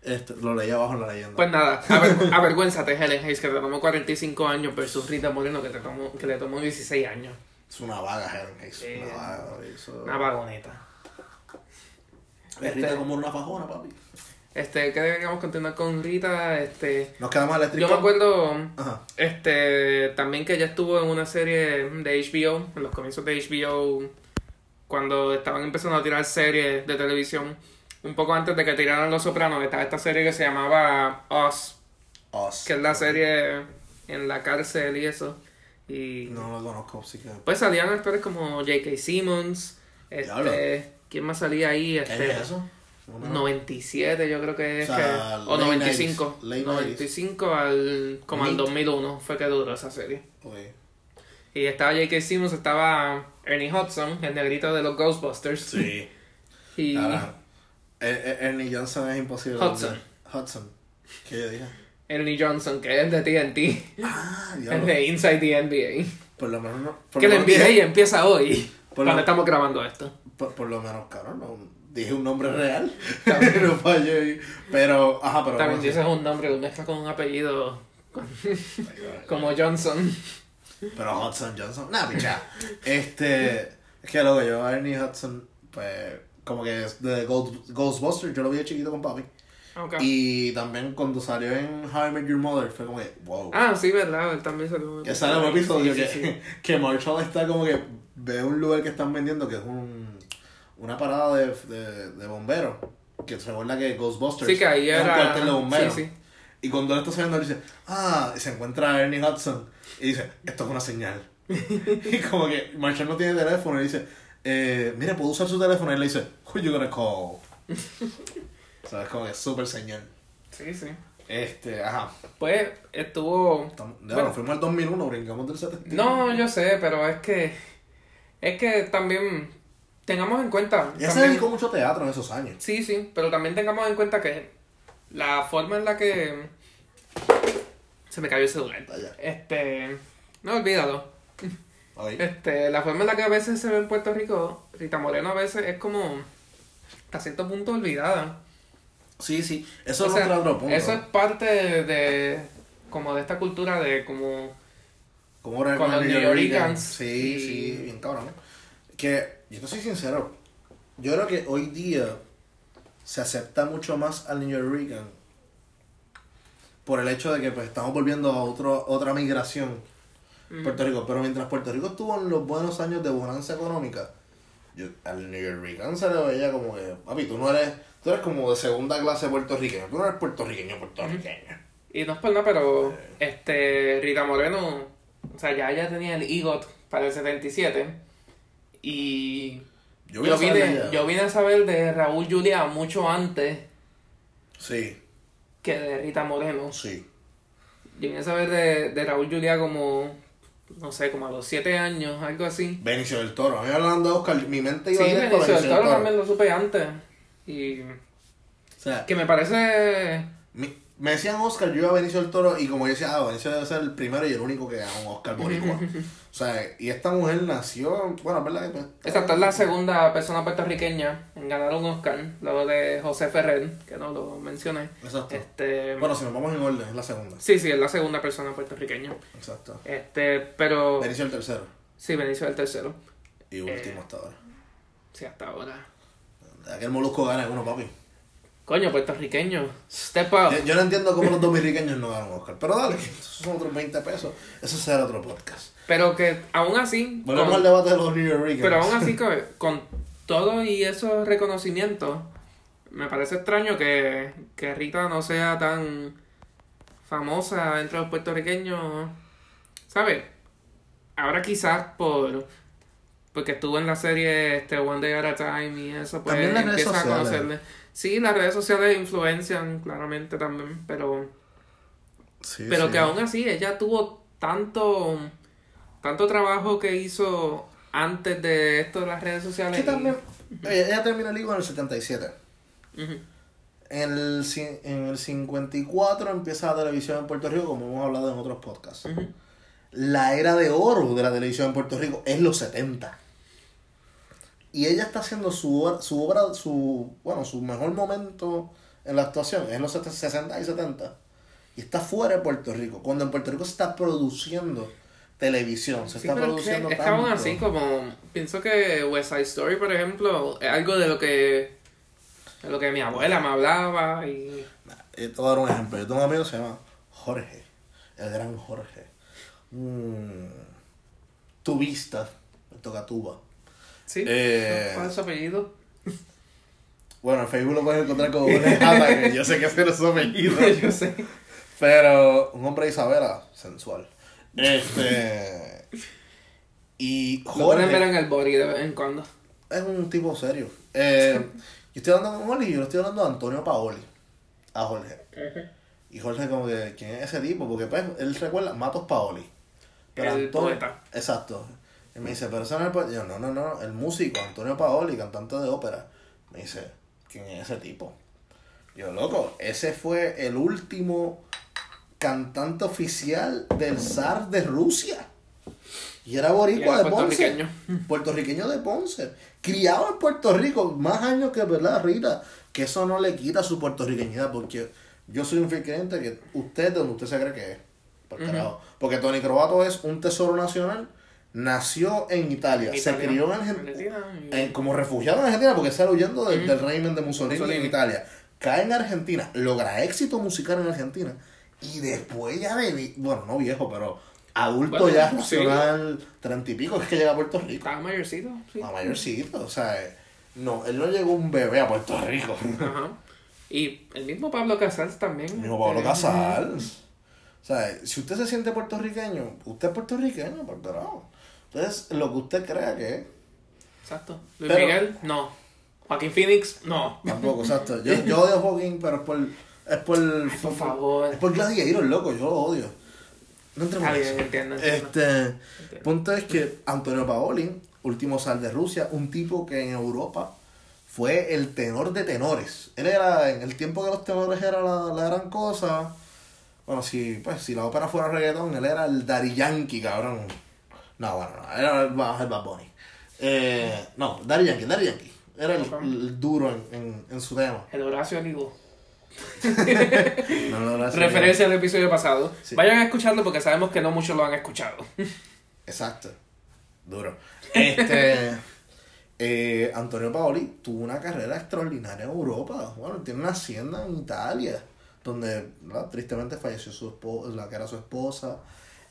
Este, lo leí abajo en la leyenda. Pues nada, aver- *laughs* avergüénzate, Helen Hayes, que te tomó 45 años versus Rita Moreno, que, te tomó, que le tomó 16 años. Es una vaga, Helen. Sí. Una vaga, eso. Una vagoneta. Es Rita Este- como una fajona, papi. Este, que deberíamos continuar con Rita, este... Nos quedamos al Yo me acuerdo, Ajá. este, también que ella estuvo en una serie de HBO, en los comienzos de HBO, cuando estaban empezando a tirar series de televisión, un poco antes de que tiraran Los Sopranos, estaba esta serie que se llamaba Us, Us. que es la serie en la cárcel y eso. Y No lo conozco, así que. pues salían actores como J.K. Simmons, este, ¿quién más salía ahí? ¿Qué Este, es eso? Una- 97 yo creo que es O sea, que, o late 95 90s, late 95 al como al Mid. 2001 fue que duró esa serie Ok. y estaba J.K. Simmons estaba Ernie Hudson el negrito de los Ghostbusters Sí. *laughs* y Ahora, Er- Er- Ernie Johnson es imposible. Hudson. Hudson. ¿Qué yo dije? Ernie Johnson que es de TNT Ah, *laughs* es diablo. de Inside the NBA Por lo menos no. Por que lo el NBA dije- empieza hoy Por cuando lo- estamos grabando esto Por, por lo menos, cabrón, no. Dije un nombre real. *laughs* *laughs* no fallé. Pero, ajá, pero. también dices un nombre lo mezclas con un apellido con- como Johnson Pero Hudson Johnson. Nah, picha. Este. Es que luego yo, a Ernie Hudson, pues. Como que de Ghost, Ghostbusters, yo lo vi de chiquito con papi. Ok. Y también cuando salió en How I Met Your Mother, fue como que, wow. ah sí verdad él también salió Que sale un episodio Sí, que, sí, sí. *laughs* que Marshall está como que ve un lugar que están vendiendo que es un, una parada de, de, de bomberos. Que se recuerda que Ghostbusters Sí, que ahí es un era- cuartel de bomberos. Y cuando él está saliendo, él dice, ah, y se encuentra a Ernie Hudson. Y dice, esto es una señal. *laughs* y como que Marshall no tiene teléfono y dice, eh, mira, puedo usar su teléfono. Y él le dice, who you gonna call? *laughs* o sea, es como que súper señal. sí sí Este, ajá. Pues estuvo. Estamos- ya, Bueno. fuimos al 2001, brincamos del 70. No, yo sé, pero es que. Es que también. Tengamos en cuenta. Ya se también- dedicó mucho teatro en esos años. Sí, sí, pero también tengamos en cuenta que la forma en la que. Se me cayó el celular. Vaya. Este. No, olvídalo. Ay. Este, la forma en la que a veces se ve en Puerto Rico, Rita Moreno a veces es como. Hasta cierto punto olvidada. Sí, sí. Eso O es sea, otro, otro punto. Eso es parte de, de- como de esta cultura de como Como con los New Yorkers. Yorkers. Sí, Y- sí, bien cabrón. Que, yo te soy sincero, yo creo que hoy día se acepta mucho más al New Yorker por el hecho de que pues, estamos volviendo a otro, otra migración Mm. Puerto Rico. Pero mientras Puerto Rico estuvo en los buenos años de bonanza económica, yo, al New Yorker se le veía como que, papi, tú no eres, tú eres como de segunda clase puertorriqueño, tú no eres puertorriqueño, puertorriqueño. Y no es por nada, pero este Rita Moreno, o sea, ya ella tenía el EGOT para el 77 y Yo, yo, vine, yo vine a saber de Raúl Julia mucho antes Sí, que de Rita Moreno. sí. Yo vine a saber de, de Raúl Julia como, no sé, como a los 7 años, algo así. Benicio del Toro. A mí hablando de Oscar, mi mente Sí, iba directo a Benicio del Toro también lo supe antes. Y O sea, que me parece... mi- me decían Oscar, yo iba a Benicio del Toro y como yo decía, ah, Benicio debe ser el primero y el único que gana un Oscar boricua. *laughs* o sea, y esta mujer nació, bueno, es verdad que... pues, Exacto, es la segunda persona puertorriqueña en ganar un Oscar, luego de José Ferrer, que no lo mencioné. Exacto. Este, Bueno, si nos vamos en orden, es la segunda. sí, sí, es la segunda persona puertorriqueña. Exacto. Este, pero Benicio el tercero. sí, Benicio el tercero. Y último hasta ahora. Sí, hasta ahora. Aquel molusco gana uno, papi. Coño, puertorriqueño. Step up. Yo, yo no entiendo cómo los dominicanos no ganan un Oscar. Pero dale, esos son otros 20 pesos. Eso será otro podcast. Pero que aún así. Volvemos con- al debate de los New Yorkers. pero aún así, con, con todo y esos reconocimientos, me parece extraño que, que Rita no sea tan famosa entre los puertorriqueños. ¿Sabes? Ahora quizás por. Porque estuvo en la serie este One Day at a Time y eso, pues También las redes empieza a conocerle. Sí, las redes sociales influencian claramente también, pero. Sí, Pero sí. que aún así ella tuvo tanto tanto trabajo que hizo antes de esto de las redes sociales. Y- también. Ella, ella termina el libro en el 77. Ujú. En el, en el 54 empieza la televisión en Puerto Rico, como hemos hablado en otros podcasts. La era de oro de la televisión en Puerto Rico es los 70. Y ella está haciendo su, obra- su obra, su, bueno, su mejor momento en la actuación es en los 60 y 70. Y está fuera de Puerto Rico. Cuando en Puerto Rico se está produciendo televisión, se Sí, está produciendo es que aún tanto. así como pienso que West Side Story, por ejemplo, es algo de lo que de lo que mi abuela me hablaba y Eh, te voy a dar un ejemplo. Yo tengo un amigo que se llama Jorge. El gran Jorge. Un tubista. Me toca tuba. Sí, Eh, ¿cuál es su apellido? *laughs* Bueno, en Facebook lo puedes encontrar como Jorge Jata, que yo sé que ese no es su apellido. *laughs* Yo sé. Pero un hombre de Isabela, sensual. Este. Y Lo pueden ver Jorge en el body de vez en cuando. es un tipo serio. Eh, yo estoy hablando con Jorge y yo le estoy hablando a Antonio Paoli. A Jorge. Y Jorge como que, ¿quién es ese tipo? Porque pues, él recuerda Matos Paoli. El poeta. Exacto. Y me dice, pero ese no es el yo, no, no, no, el músico, Antonio Paoli, cantante de ópera. Me dice, ¿quién es ese tipo? Yo, loco, ese fue el último cantante oficial del zar de Rusia. Y era Y boricua era de Ponce. *laughs* puertorriqueño. De Ponce. Criado en Puerto Rico, más años que verdad, Rita. Que eso no le quita su puertorriqueñidad, porque yo soy un fiel creyente que usted es donde usted se cree que es. Por Ujú. carajo. Porque Tony Croato es un tesoro nacional. Nació en Italia, se Italia. crió en Argentina y- en- como refugiado en Argentina porque sale huyendo del, régimen de Mussolini, en. Italia. Cae en Argentina, logra éxito musical en Argentina y después ya de, bueno, no viejo, pero adulto Bueno, ya nacional, treinta y pico, es que llega a Puerto Rico. Estaba mayorcito, sí. A mayorcito, o sea, no, él no llegó un bebé a Puerto Rico. Ajá. Y el mismo Pablo Casals también. El mismo Pablo Eh, Casals. O sea, si usted se siente puertorriqueño, usted es puertorriqueño, por carajo. Entonces, lo que usted crea que es. Exacto. Luis Pero- Miguel, no. Joaquín Phoenix, no. Tampoco, exacto. Yo, yo odio a Joaquín, pero es por. Es por. por favor. Es por Gladiator, loco, yo lo odio. No entremos en eso. entiendo, entiendo. Este. Punto es que Antonio Paoli, último sal de Rusia, un tipo que en Europa fue el tenor de tenores. Él era, en el tiempo que los tenores era la, la gran cosa. Bueno, si, pues, si la ópera fuera reggaetón, él era el Daddy Yankee, cabrón. No, bueno, no, era el, el Bad Bunny. Eh, no, Daddy Yankee, Daddy Yankee. Era el, duro en, en, en su tema. El Horacio Olivo. *laughs* No, no, no, Referencia al episodio pasado. Sí. Vayan a escucharlo porque sabemos que no muchos lo han escuchado. Exacto. Duro. *laughs* Este. eh, Antonio Paoli tuvo una carrera extraordinaria en Europa. Bueno, tiene una hacienda en Italia. Donde ¿verdad? tristemente falleció su esposa, la que era su esposa.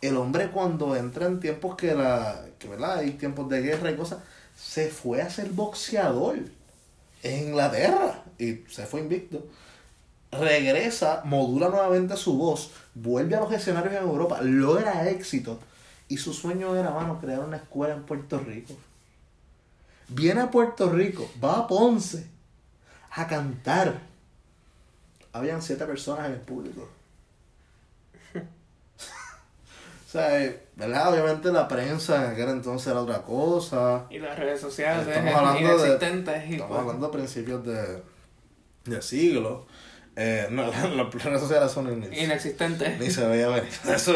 El hombre cuando entra en tiempos que la. que verdad, hay tiempos de guerra y cosas. Se fue a ser boxeador en Inglaterra. Y se fue invicto. Regresa, modula nuevamente su voz, vuelve a los escenarios en Europa, logra éxito. Y su sueño era, mano, crear una escuela en Puerto Rico. Viene a Puerto Rico, va a Ponce a cantar. Habían siete personas en el público. o sea, eh, ¿verdad? Obviamente la prensa en aquel entonces era otra cosa. Y las redes sociales Estamos hablando de- inexistentes. Estamos pues, hablando de principios de, de siglo. Eh, no, *laughs* las redes sociales son ni, Inexistente. ni se veía venir. *laughs* Eso,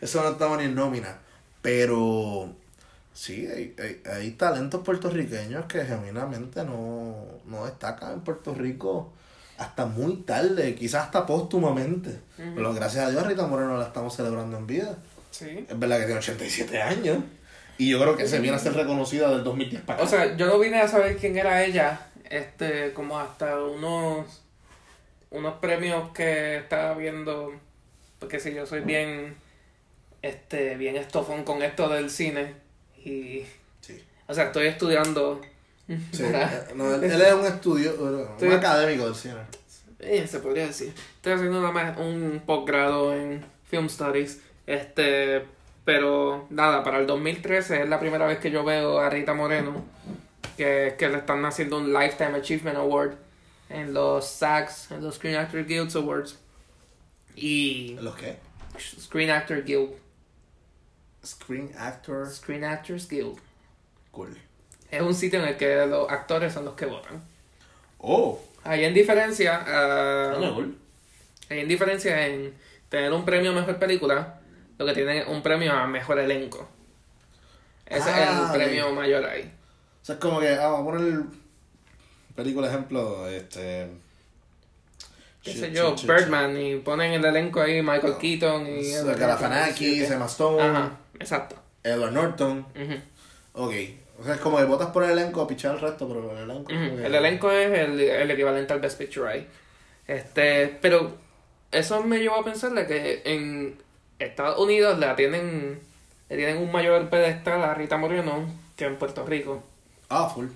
eso no estaba ni en nómina. Pero sí, hay, hay, hay talentos puertorriqueños que genuinamente no, no destacan en Puerto Rico hasta muy tarde, quizás hasta póstumamente. Pero gracias a Dios Rita Moreno la estamos celebrando en vida. Sí. Es verdad que tiene 87 años. Y yo creo que se viene a ser reconocida del 2010 para acá. O sea, yo no vine a saber quién era ella, este, como hasta unos unos premios que estaba viendo, porque si yo soy bien, este, bien estofón con esto del cine y, sí. o sea, estoy estudiando. Sí, eh, no, él, él es un estudio, un Estoy- académico del cine. Se podría decir. Estoy haciendo una un posgrado en Film Studies. Este, pero nada, para el 2013 es la primera vez que yo veo a Rita Moreno que, que le están haciendo un Lifetime Achievement Award en los SAGs, en los Screen Actor Guild Awards. Y ¿Los qué? Screen Actor Guild, Screen Actors. Screen Actors Guild. Cool. Es un sitio en el que los actores son los que votan. Oh, Hay en diferencia, ah, cool. Hay en diferencia en tener un premio a mejor película, lo que tiene un premio a mejor elenco. Ese es Ah, el premio ok. mayor ahí. O sea, es como que, ah, vamos a poner película ejemplo, este... Qué shit, sé yo, shit, shit, Birdman, y ponen el elenco ahí Michael Keaton y. shit. Galifianakis, Emma Stone, Ajá, exacto. Edward Norton. Ujú, Ok. O sea, es como que votas por el elenco a pichar el resto, pero el elenco... como que- El elenco es el, el equivalente al Best Picture ahí. Este, pero eso me llevó a pensar de que en Estados Unidos la tienen, le tienen un mayor pedestal a Rita Moreno que en Puerto Rico. Ah, full.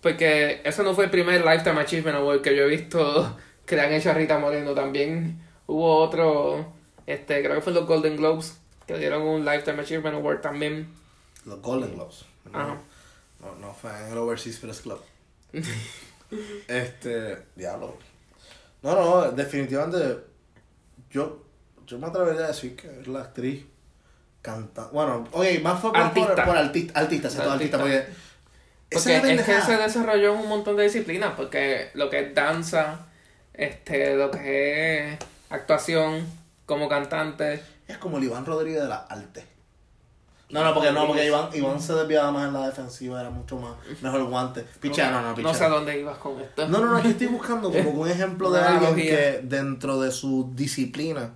Porque ese no fue el primer Lifetime Achievement Award que yo he visto *laughs* que le han hecho a Rita Moreno. También hubo otro, este, creo que fue los Golden Globes, que dieron un Lifetime Achievement Award también. Los Golden Globes. No, Ajá. no, no fue en el Overseas Press Club. *laughs* este, diablo. No, no, definitivamente yo, yo me atrevería a decir que es la actriz canta. Bueno, ok, más fue por, Artista. por, por artista, artista, Artista. artista, porque. Porque es que se desarrolló en un montón de disciplinas, porque lo que es danza, este, lo que es actuación como cantante. Es como el Iván Rodríguez de la arte. No, no, porque no, porque Iván, Iván se desviaba más en la defensiva, era mucho más mejor guante. Picha, no, no, picha. No sé a dónde ibas con esto. No, no, no, que estoy buscando como un ejemplo de alguien que dentro de su disciplina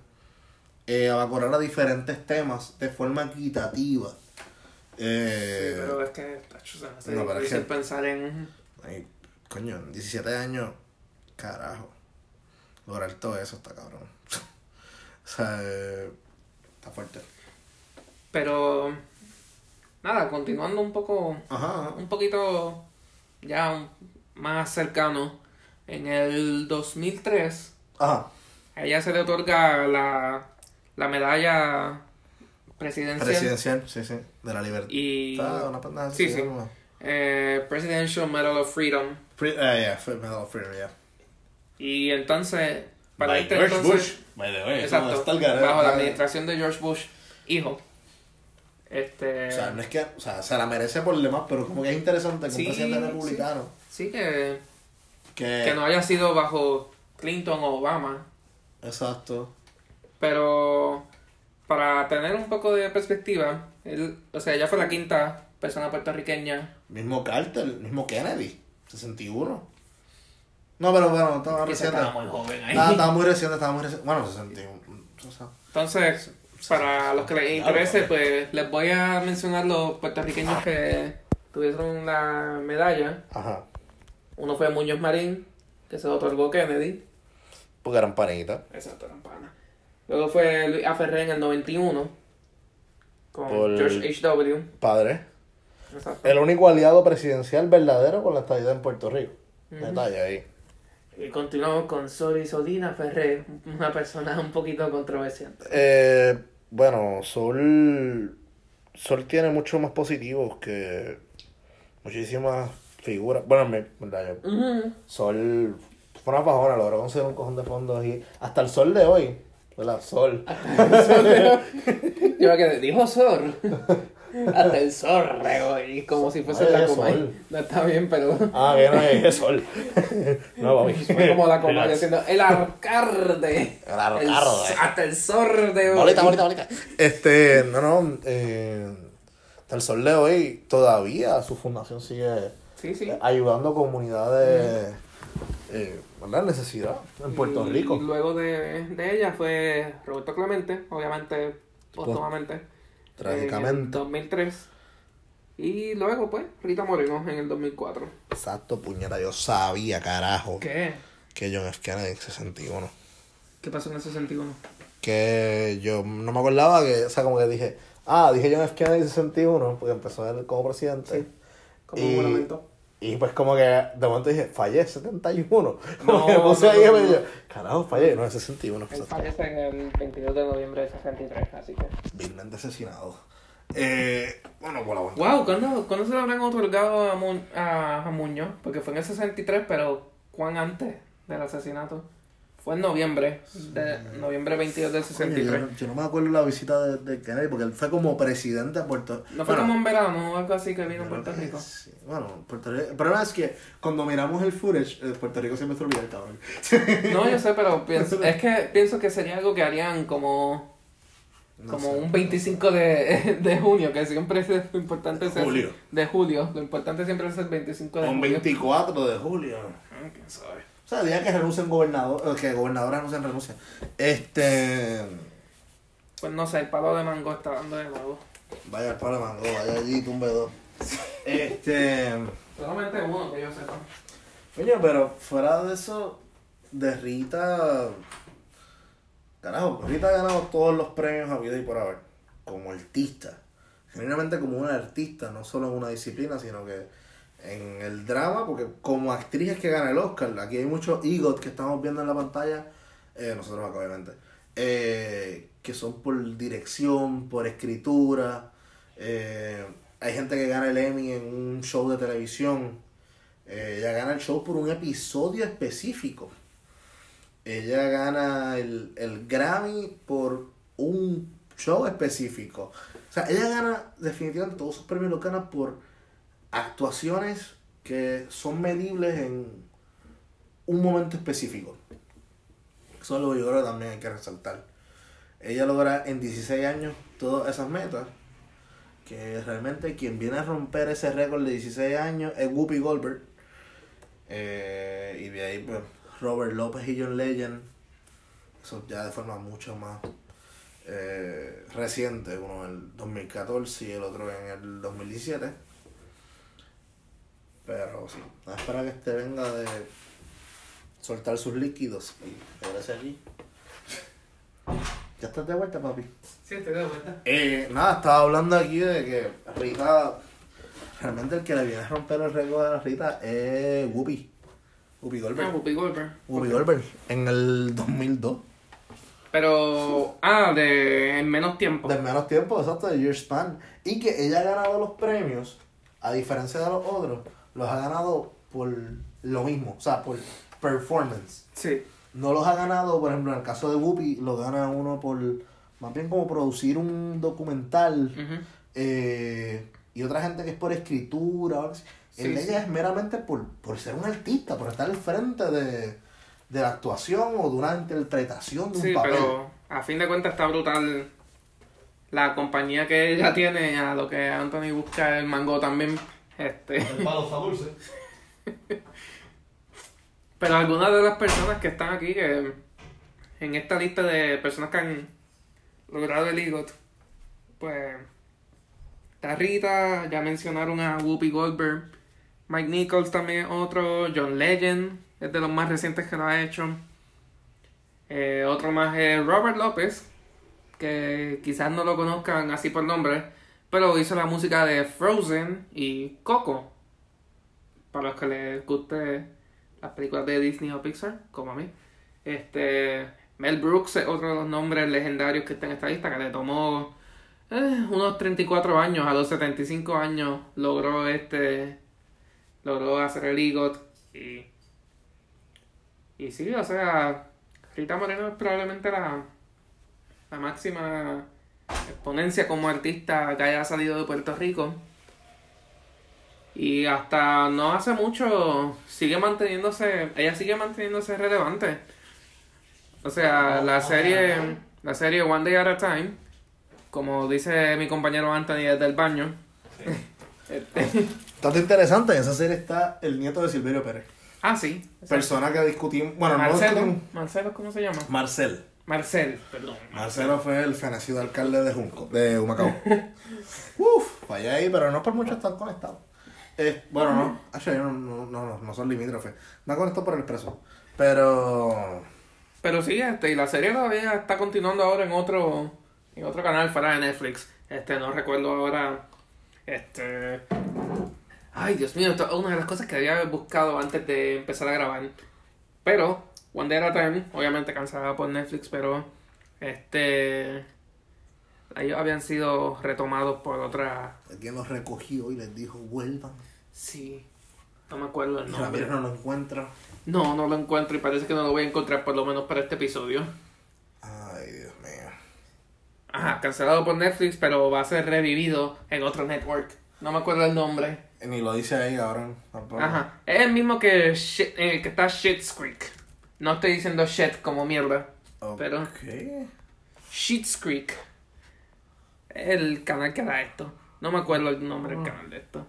eh, abacorara diferentes temas de forma equitativa. Eh, Sí, pero es que, tacho, se hace no, pero es que- pensar en... ay, coño, en 17 años, carajo. Lograr todo eso está cabrón. *laughs* o sea, eh, está fuerte. Pero nada, continuando un poco, Ajá, ajá. un poquito ya más cercano, en el 2003 Ajá. a ella se le otorga la, la medalla presidencial Presidencial, sí, sí, de la libertad. y una pendeja Sí, así, sí. eh, Presidential Medal of Freedom. Free, eh, yeah, fue Medal of Freedom, yeah. Y entonces, para By este George entonces, Bush, by the way, exacto, no, está el garete. bajo la administración de George Bush, hijo. Este, O sea, no es que, o sea, se la merece por el demás, pero como que es interesante que Sí, un presidente republicano sí que, que, que no haya sido bajo Clinton o Obama, exacto, Pero para tener un poco de perspectiva, él, o sea, ella fue la quinta persona puertorriqueña. mismo Carter, mismo Kennedy, 61. No, pero bueno, estaba reciente. estaba muy joven ahí. Estaba, estaba muy reciente, estaba muy reciente. Bueno, 61. O sea, Entonces, para los que les interese, pues les voy a mencionar los puertorriqueños que tuvieron la medalla. ajá. Uno fue Muñoz Marín, que se lo otorgó Kennedy. Porque eran panitas. Exacto, eran pana. Luego fue Luis A. Ferré en el 91, con Por- George H.W. Padre. Exacto. El único aliado presidencial verdadero con la estadía en Puerto Rico. Detalle ahí. Y continuamos con Sori Solina Ferrer, una persona un poquito controversial. Eh, bueno, Sol. Sol tiene mucho más positivos que muchísimas figuras. Bueno, verdad, yo- Sol fue una fajona, logró conseguir un cojón de fondos y hasta el sol de hoy, ¿verdad? Sol. Yo me quedé, dijo Sor. Hasta el sol, güey. Como si fuese la es coma. sol. No está bien, pero. Ah, que no es sol. no, papi. *laughs* Fue como la coma Relax. diciendo el arcarde. El arcarde. hasta el sol de hoy. Bolita, bolita, bolita. Este, no, no. Eh, hasta el sol de hoy, todavía su fundación sigue Sí, sí. ayudando comunidades eh, en necesidad en Puerto Y Rico. luego de, de ella fue Roberto Clemente, obviamente, póstumamente. Trágicamente. En el 2003. Y luego, pues, Rita Moreno en el 2004. Exacto, puñeta, yo sabía, carajo, ¿Qué? que John F. Kennedy en 61. ¿Qué pasó en ese 61? Que yo no me acordaba que, o sea, como que dije, ah, dije John F. Kennedy en 61, porque empezó él como presidente. Sí. Como Y- un monumento. Y pues como que de momento dije, fallé 71. Como *laughs* No, que me puse no, ahí y no, me dije, carajo, fallé. No, es 61. Él fallece en el 22 de noviembre de 63, así que... Vilmente asesinado. Eh, bueno, por la vuelta. Wow, ¿cuándo, ¿cuándo se le habrán otorgado a, Mu- a, a Muñoz? Porque fue en el 63, pero ¿cuán antes del asesinato? Fue en noviembre, de noviembre 22 del Coño, yo, 63. no, yo no me acuerdo la visita de, de Kennedy porque él fue como presidente de Puerto ¿No fue Bueno, como en verano o algo así que vino a yo Puerto Rico? sí. Bueno, Puerto Rico. El problema es que cuando miramos el footage, eh, Puerto Rico siempre se olvida el cabrón. *laughs* No, yo sé, pero pienso, es que pienso que sería algo que harían como, No como sé. un 25 de, de junio, que siempre es lo importante el- Julio. de julio, lo importante siempre es el 25 de Un julio. 24 de julio. Ah, quién sabe. O sea, el día que renuncien gobernador, eh, que gobernadores renuncian, renuncian. Este. Pues no sé, el palo de mango está dando de nuevo. Vaya al palo de mango, vaya allí, tumbe dos. Este. Solamente uno que yo sepa. Coño, pero fuera de eso, de Rita. Carajo, Rita ha ganado todos los premios a vida y por haber. Como artista. Genuinamente como una artista, no solo en una disciplina, sino que en el drama, porque como actriz es que gana el Oscar. Aquí hay muchos EGOT que estamos viendo en la pantalla, eh, nosotros acá obviamente, eh, que son por dirección, por escritura. eh, hay gente que gana el Emmy en un show de televisión. Ella gana el show por un episodio específico. Ella gana el, el Grammy por un show específico. O sea, ella gana definitivamente todos sus premios los gana por actuaciones que son medibles en un momento específico. Eso es lo que yo creo que también hay que resaltar. Ella logra en 16 años todas esas metas. Que realmente quien viene a romper ese récord de 16 años es Whoopi Goldberg. Eh, y de ahí, pues, Robert López y John Legend. Eso ya de forma mucho más eh, reciente. Uno en el 2014 y el otro en el 2017. Pero sí, a esperar que este venga de soltar sus líquidos y regrese aquí. ¿Ya estás de vuelta, papi? Sí, estoy de vuelta. Eh, nada, estaba hablando aquí de que Rita, realmente el que le viene a romper el récord de la Rita es Whoopi. Whoopi Ah, Goldberg. Whoopi Goldberg. Whoopi Goldberg, en el 2002. Pero, ah, de en menos tiempo. De menos tiempo, exacto, de Year Span. Y que ella ha ganado los premios, a diferencia de los otros, los ha ganado por lo mismo, o sea, por performance. Sí. No los ha ganado, por ejemplo, en el caso de Whoopi, lo gana uno por, más bien como producir un documental. Eh, y otra gente que es por escritura. Sí, sí. ella es meramente por, por ser un artista, por estar al frente de, de la actuación o de una interpretación de un Sí, papel. pero a fin de cuentas está brutal la compañía que ella tiene a lo que Anthony busca el mango también. Este. El palo está dulce. Pero algunas de las personas que están aquí, que en esta lista de personas que han logrado el EGOT, pues está Rita, ya mencionaron a Whoopi Goldberg, Mike Nichols también otro, John Legend es de los más recientes que lo ha hecho. Eh, otro más es Robert López, que quizás no lo conozcan así por nombre, pero hizo la música de Frozen y Coco. Para los que les guste las películas de Disney o Pixar, como a mí. Este, Mel Brooks otro de los nombres legendarios que está en esta lista, que le tomó eh, unos 34 años, a los 75 años logró este, logró hacer el EGOT y, y sí, o sea, Rita Moreno es probablemente la, la máxima exponencia como artista que haya salido de Puerto Rico. Y hasta no hace mucho sigue manteniéndose, ella sigue manteniéndose relevante. O sea, la serie, la serie One Day at a Time, como dice mi compañero Anthony desde el baño. *laughs* Este, Está interesante, en esa serie está el nieto de Silverio Pérez. ah, sí. Persona que discutimos, bueno, no Marcelo, discutimos. Marcelo, ¿cómo se llama? Marcel. Marcel, perdón. Marcelo fue el fenecido alcalde de Junco, de Humacao. *laughs* Uf, vaya ahí, pero no por mucho están conectados. Eh, bueno, no, actually, no, no, no, no, no son limítrofes. No conectado por el expreso. Pero. Pero sí, este, y la serie todavía está continuando ahora en otro, en otro canal fuera de Netflix. Este, no recuerdo ahora. Este. Ay, Dios mío, esto es una de las cosas que había buscado antes de empezar a grabar. Pero, One Day at a Time, obviamente cansada por Netflix, pero este. Ellos habían sido retomados por otra. Alguien los recogió y les dijo, vuelvan. Sí, no me acuerdo el nombre. No lo encuentra. No, no lo encuentro y parece que no lo voy a encontrar por lo menos para este episodio. Ay, Dios mío. Ajá, cancelado por Netflix, pero va a ser revivido en otro network. No me acuerdo el nombre. Ni lo dice ahí ahora. Tampoco. Ajá. Es el mismo que, Shit- eh, que está Shit's Creek. No estoy diciendo shit como mierda. Pero- Ok. Shit's Creek. Es el canal que da esto. No me acuerdo el nombre del canal de esto.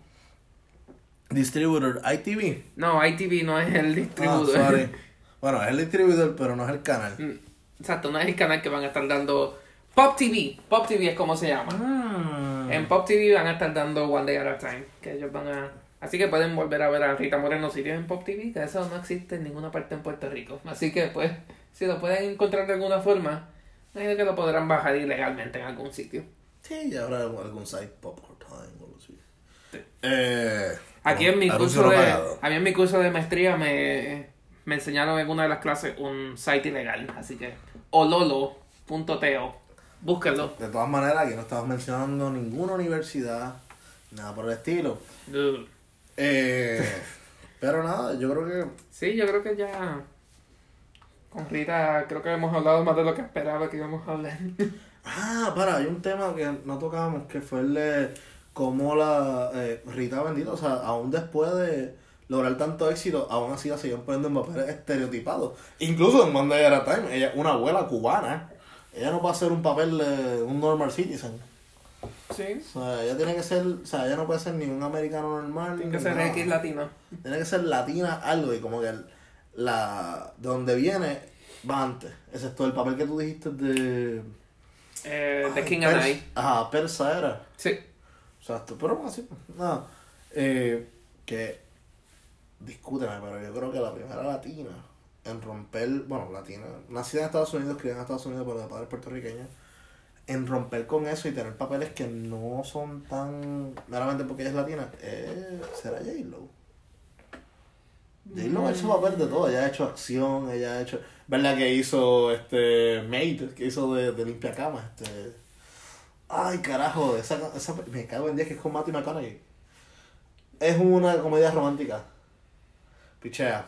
Distributor, ITV. No, ITV no es el Ah, distribuidor. sorry. *laughs* Bueno, es el distribuidor, pero no es el canal. Mm, Exacto, no es el canal que van a estar dando. Pop TV. Pop TV es como se llama. Mm. En Pop TV van a estar dando One Day at a Time. Que ellos van a. Así que pueden volver a ver a Rita Moreno si tienen Pop TV, que eso no existe en ninguna parte en Puerto Rico. Así que, pues, si lo pueden encontrar de alguna forma, imagino que lo podrán bajar ilegalmente en algún sitio. Sí, ya habrá algún site Popcorn Time o algo así. Sí. Eh, Aquí en mi curso de. pagado. A mí en mi curso de maestría me, me enseñaron en una de las clases un site ilegal. Así que. Ololo.to. Búsquenlo. De todas maneras, aquí no estamos mencionando ninguna universidad, nada por el estilo. Eh, pero nada, yo creo que Sí, yo creo que ya. Con Rita, creo que hemos hablado más de lo que esperaba que íbamos a hablar. Ah, para, hay un tema que no tocamos, que fue el de cómo la eh, Rita Bendito, o sea, aún después de lograr tanto éxito, aún así la siguen poniendo en papeles estereotipados. Incluso en Monday at a Time, ella una abuela cubana, ella no va a hacer un papel de un normal citizen. Sí. O sea, ella tiene que ser, o sea, ella no puede ser ni un americano normal. Tiene que ser nada. X latino. Tiene que ser latina algo y como que el- la de donde viene va antes. Excepto el papel que tú dijiste de... Eh, Ay, King and I. Ajá, persa era. Sí. Exacto, pero bueno, así, nada. Eh, que, discúteme, pero yo creo que la primera latina en romper, bueno, latina, nacida en Estados Unidos, criada en Estados Unidos, pero de padres puertorriqueños, en romper con eso y tener papeles que no son tan meramente porque ella es latina, eh, será J-Lo. J-Lo ha hecho papel de todo, ella ha hecho acción, ella ha hecho, ¿verdad que hizo este Maid, que hizo de, de limpia cama, este Ay, carajo, esa, esa, me cago en día que es con Matthew McConaughey. Es una comedia romántica. Pichea.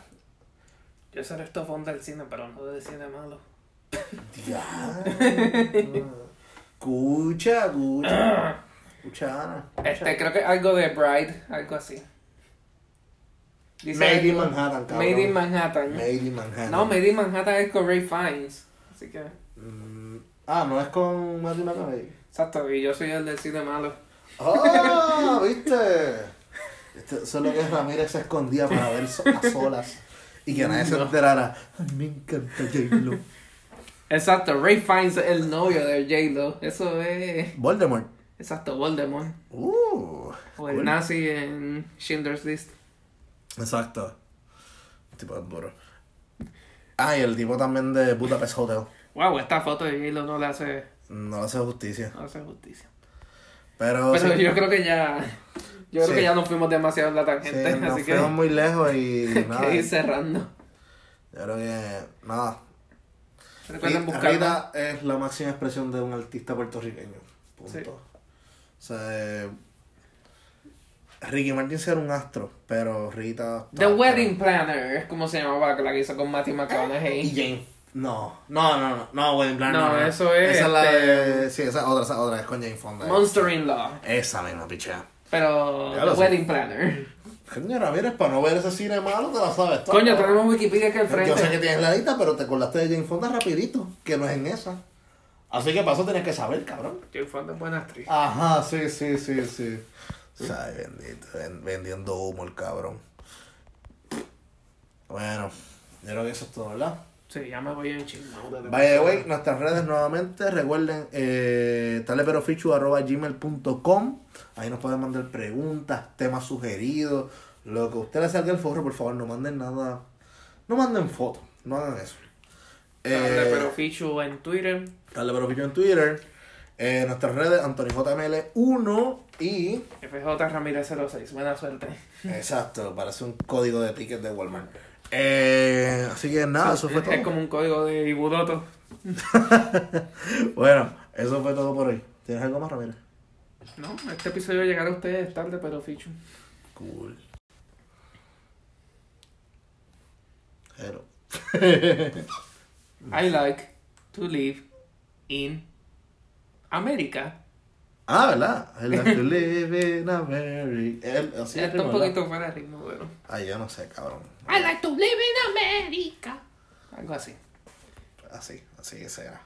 Yo soy estofón del cine, pero no de cine malo. Diablo. *laughs* Escucha, escucha. *clears throat* Escucha, Ana. Este, creo que algo de Bride, algo así. Dice Made in Manhattan, cabrón. Made in Manhattan. Made in Manhattan. No, Made in Manhattan es con Ray Fiennes. Así que, Mm, ah, no es con Matthew McConaughey. exacto, y yo soy el del cine malo. ¡Ah! *laughs* ¿Viste? Este, eso es lo que Ramírez se escondía para ver so- a solas. Y que nadie se No. enterara. Ay, me encanta J-Lo. Exacto, Ray Fiennes es el novio de J-Lo. Eso es. Voldemort. Exacto, Voldemort. Uh. O el cool. nazi en Schindler's List. Exacto. Tipo de duro. Ah, y el tipo también de Budapest Hotel. Wow, esta foto de J-Lo no le hace, No le hace justicia. no le hace justicia. Pero, Pero sí, yo creo que ya. Yo creo Sí. que ya nos fuimos demasiado en la sí, tangente. nos así que fuimos muy lejos y *laughs* nada. que ir Yo cerrando. creo que nada. Recuerden Rita buscarla. es la máxima expresión de un artista puertorriqueño. Punto. Sí. O sea, eh, Ricky Martin era un astro, pero Rita. The Wedding Planner es como se llamaba la que hizo con Matthew Y McConaughey. Jane No, no, no, no, no, Wedding Planner. No, eso es, Esa es la este- de. Sí, esa otra, esa otra es con Jane Fonda. Monster in Law. Esa misma, pichea. Pero The sé. Wedding Planner. Coño Ramírez, para no ver ese cine malo, te la sabes toda. Coño, tenemos Wikipedia aquí al Yo sé que frente. tienes la lista, pero te acordaste de Jane Fonda rapidito, que no es en esa. Así que pasó tienes que saber, cabrón. Jane Fonda es buena actriz. Ajá, sí, sí, sí, sí. Ay, bendito, ven- vendiendo humo el cabrón. Bueno, yo creo que eso es todo, ¿verdad? Sí, ya me voy en chingado. By the way, nuestras redes nuevamente, recuerden eh, taleperofichu.gmail.com Ahí nos pueden mandar preguntas, temas sugeridos, lo que a ustedes les salga el forro, por favor, no manden nada, no manden fotos, no hagan eso. Eh, pero Fichu en Twitter. Taleperofichu en Twitter, eh, nuestras redes, AnthonyJML1 y... FJ Ramírez 06. Buena suerte. Exacto, parece un código de ticket de Walmart. Eh, así que nada, eso fue Es todo. como un código de Ibudoto. *laughs* Bueno, eso fue todo por hoy. ¿Tienes algo más, Ramírez? No, este episodio llegará a ustedes tarde, pero Fichu. Cool. Hello. *laughs* I like to live in America. Ah, ¿verdad? I like to live in America. Él, así es, Está un ¿verdad? poquito fuera de ritmo, pero. Ay, yo no sé, cabrón. I like to live in America. Algo así. Así, así que será.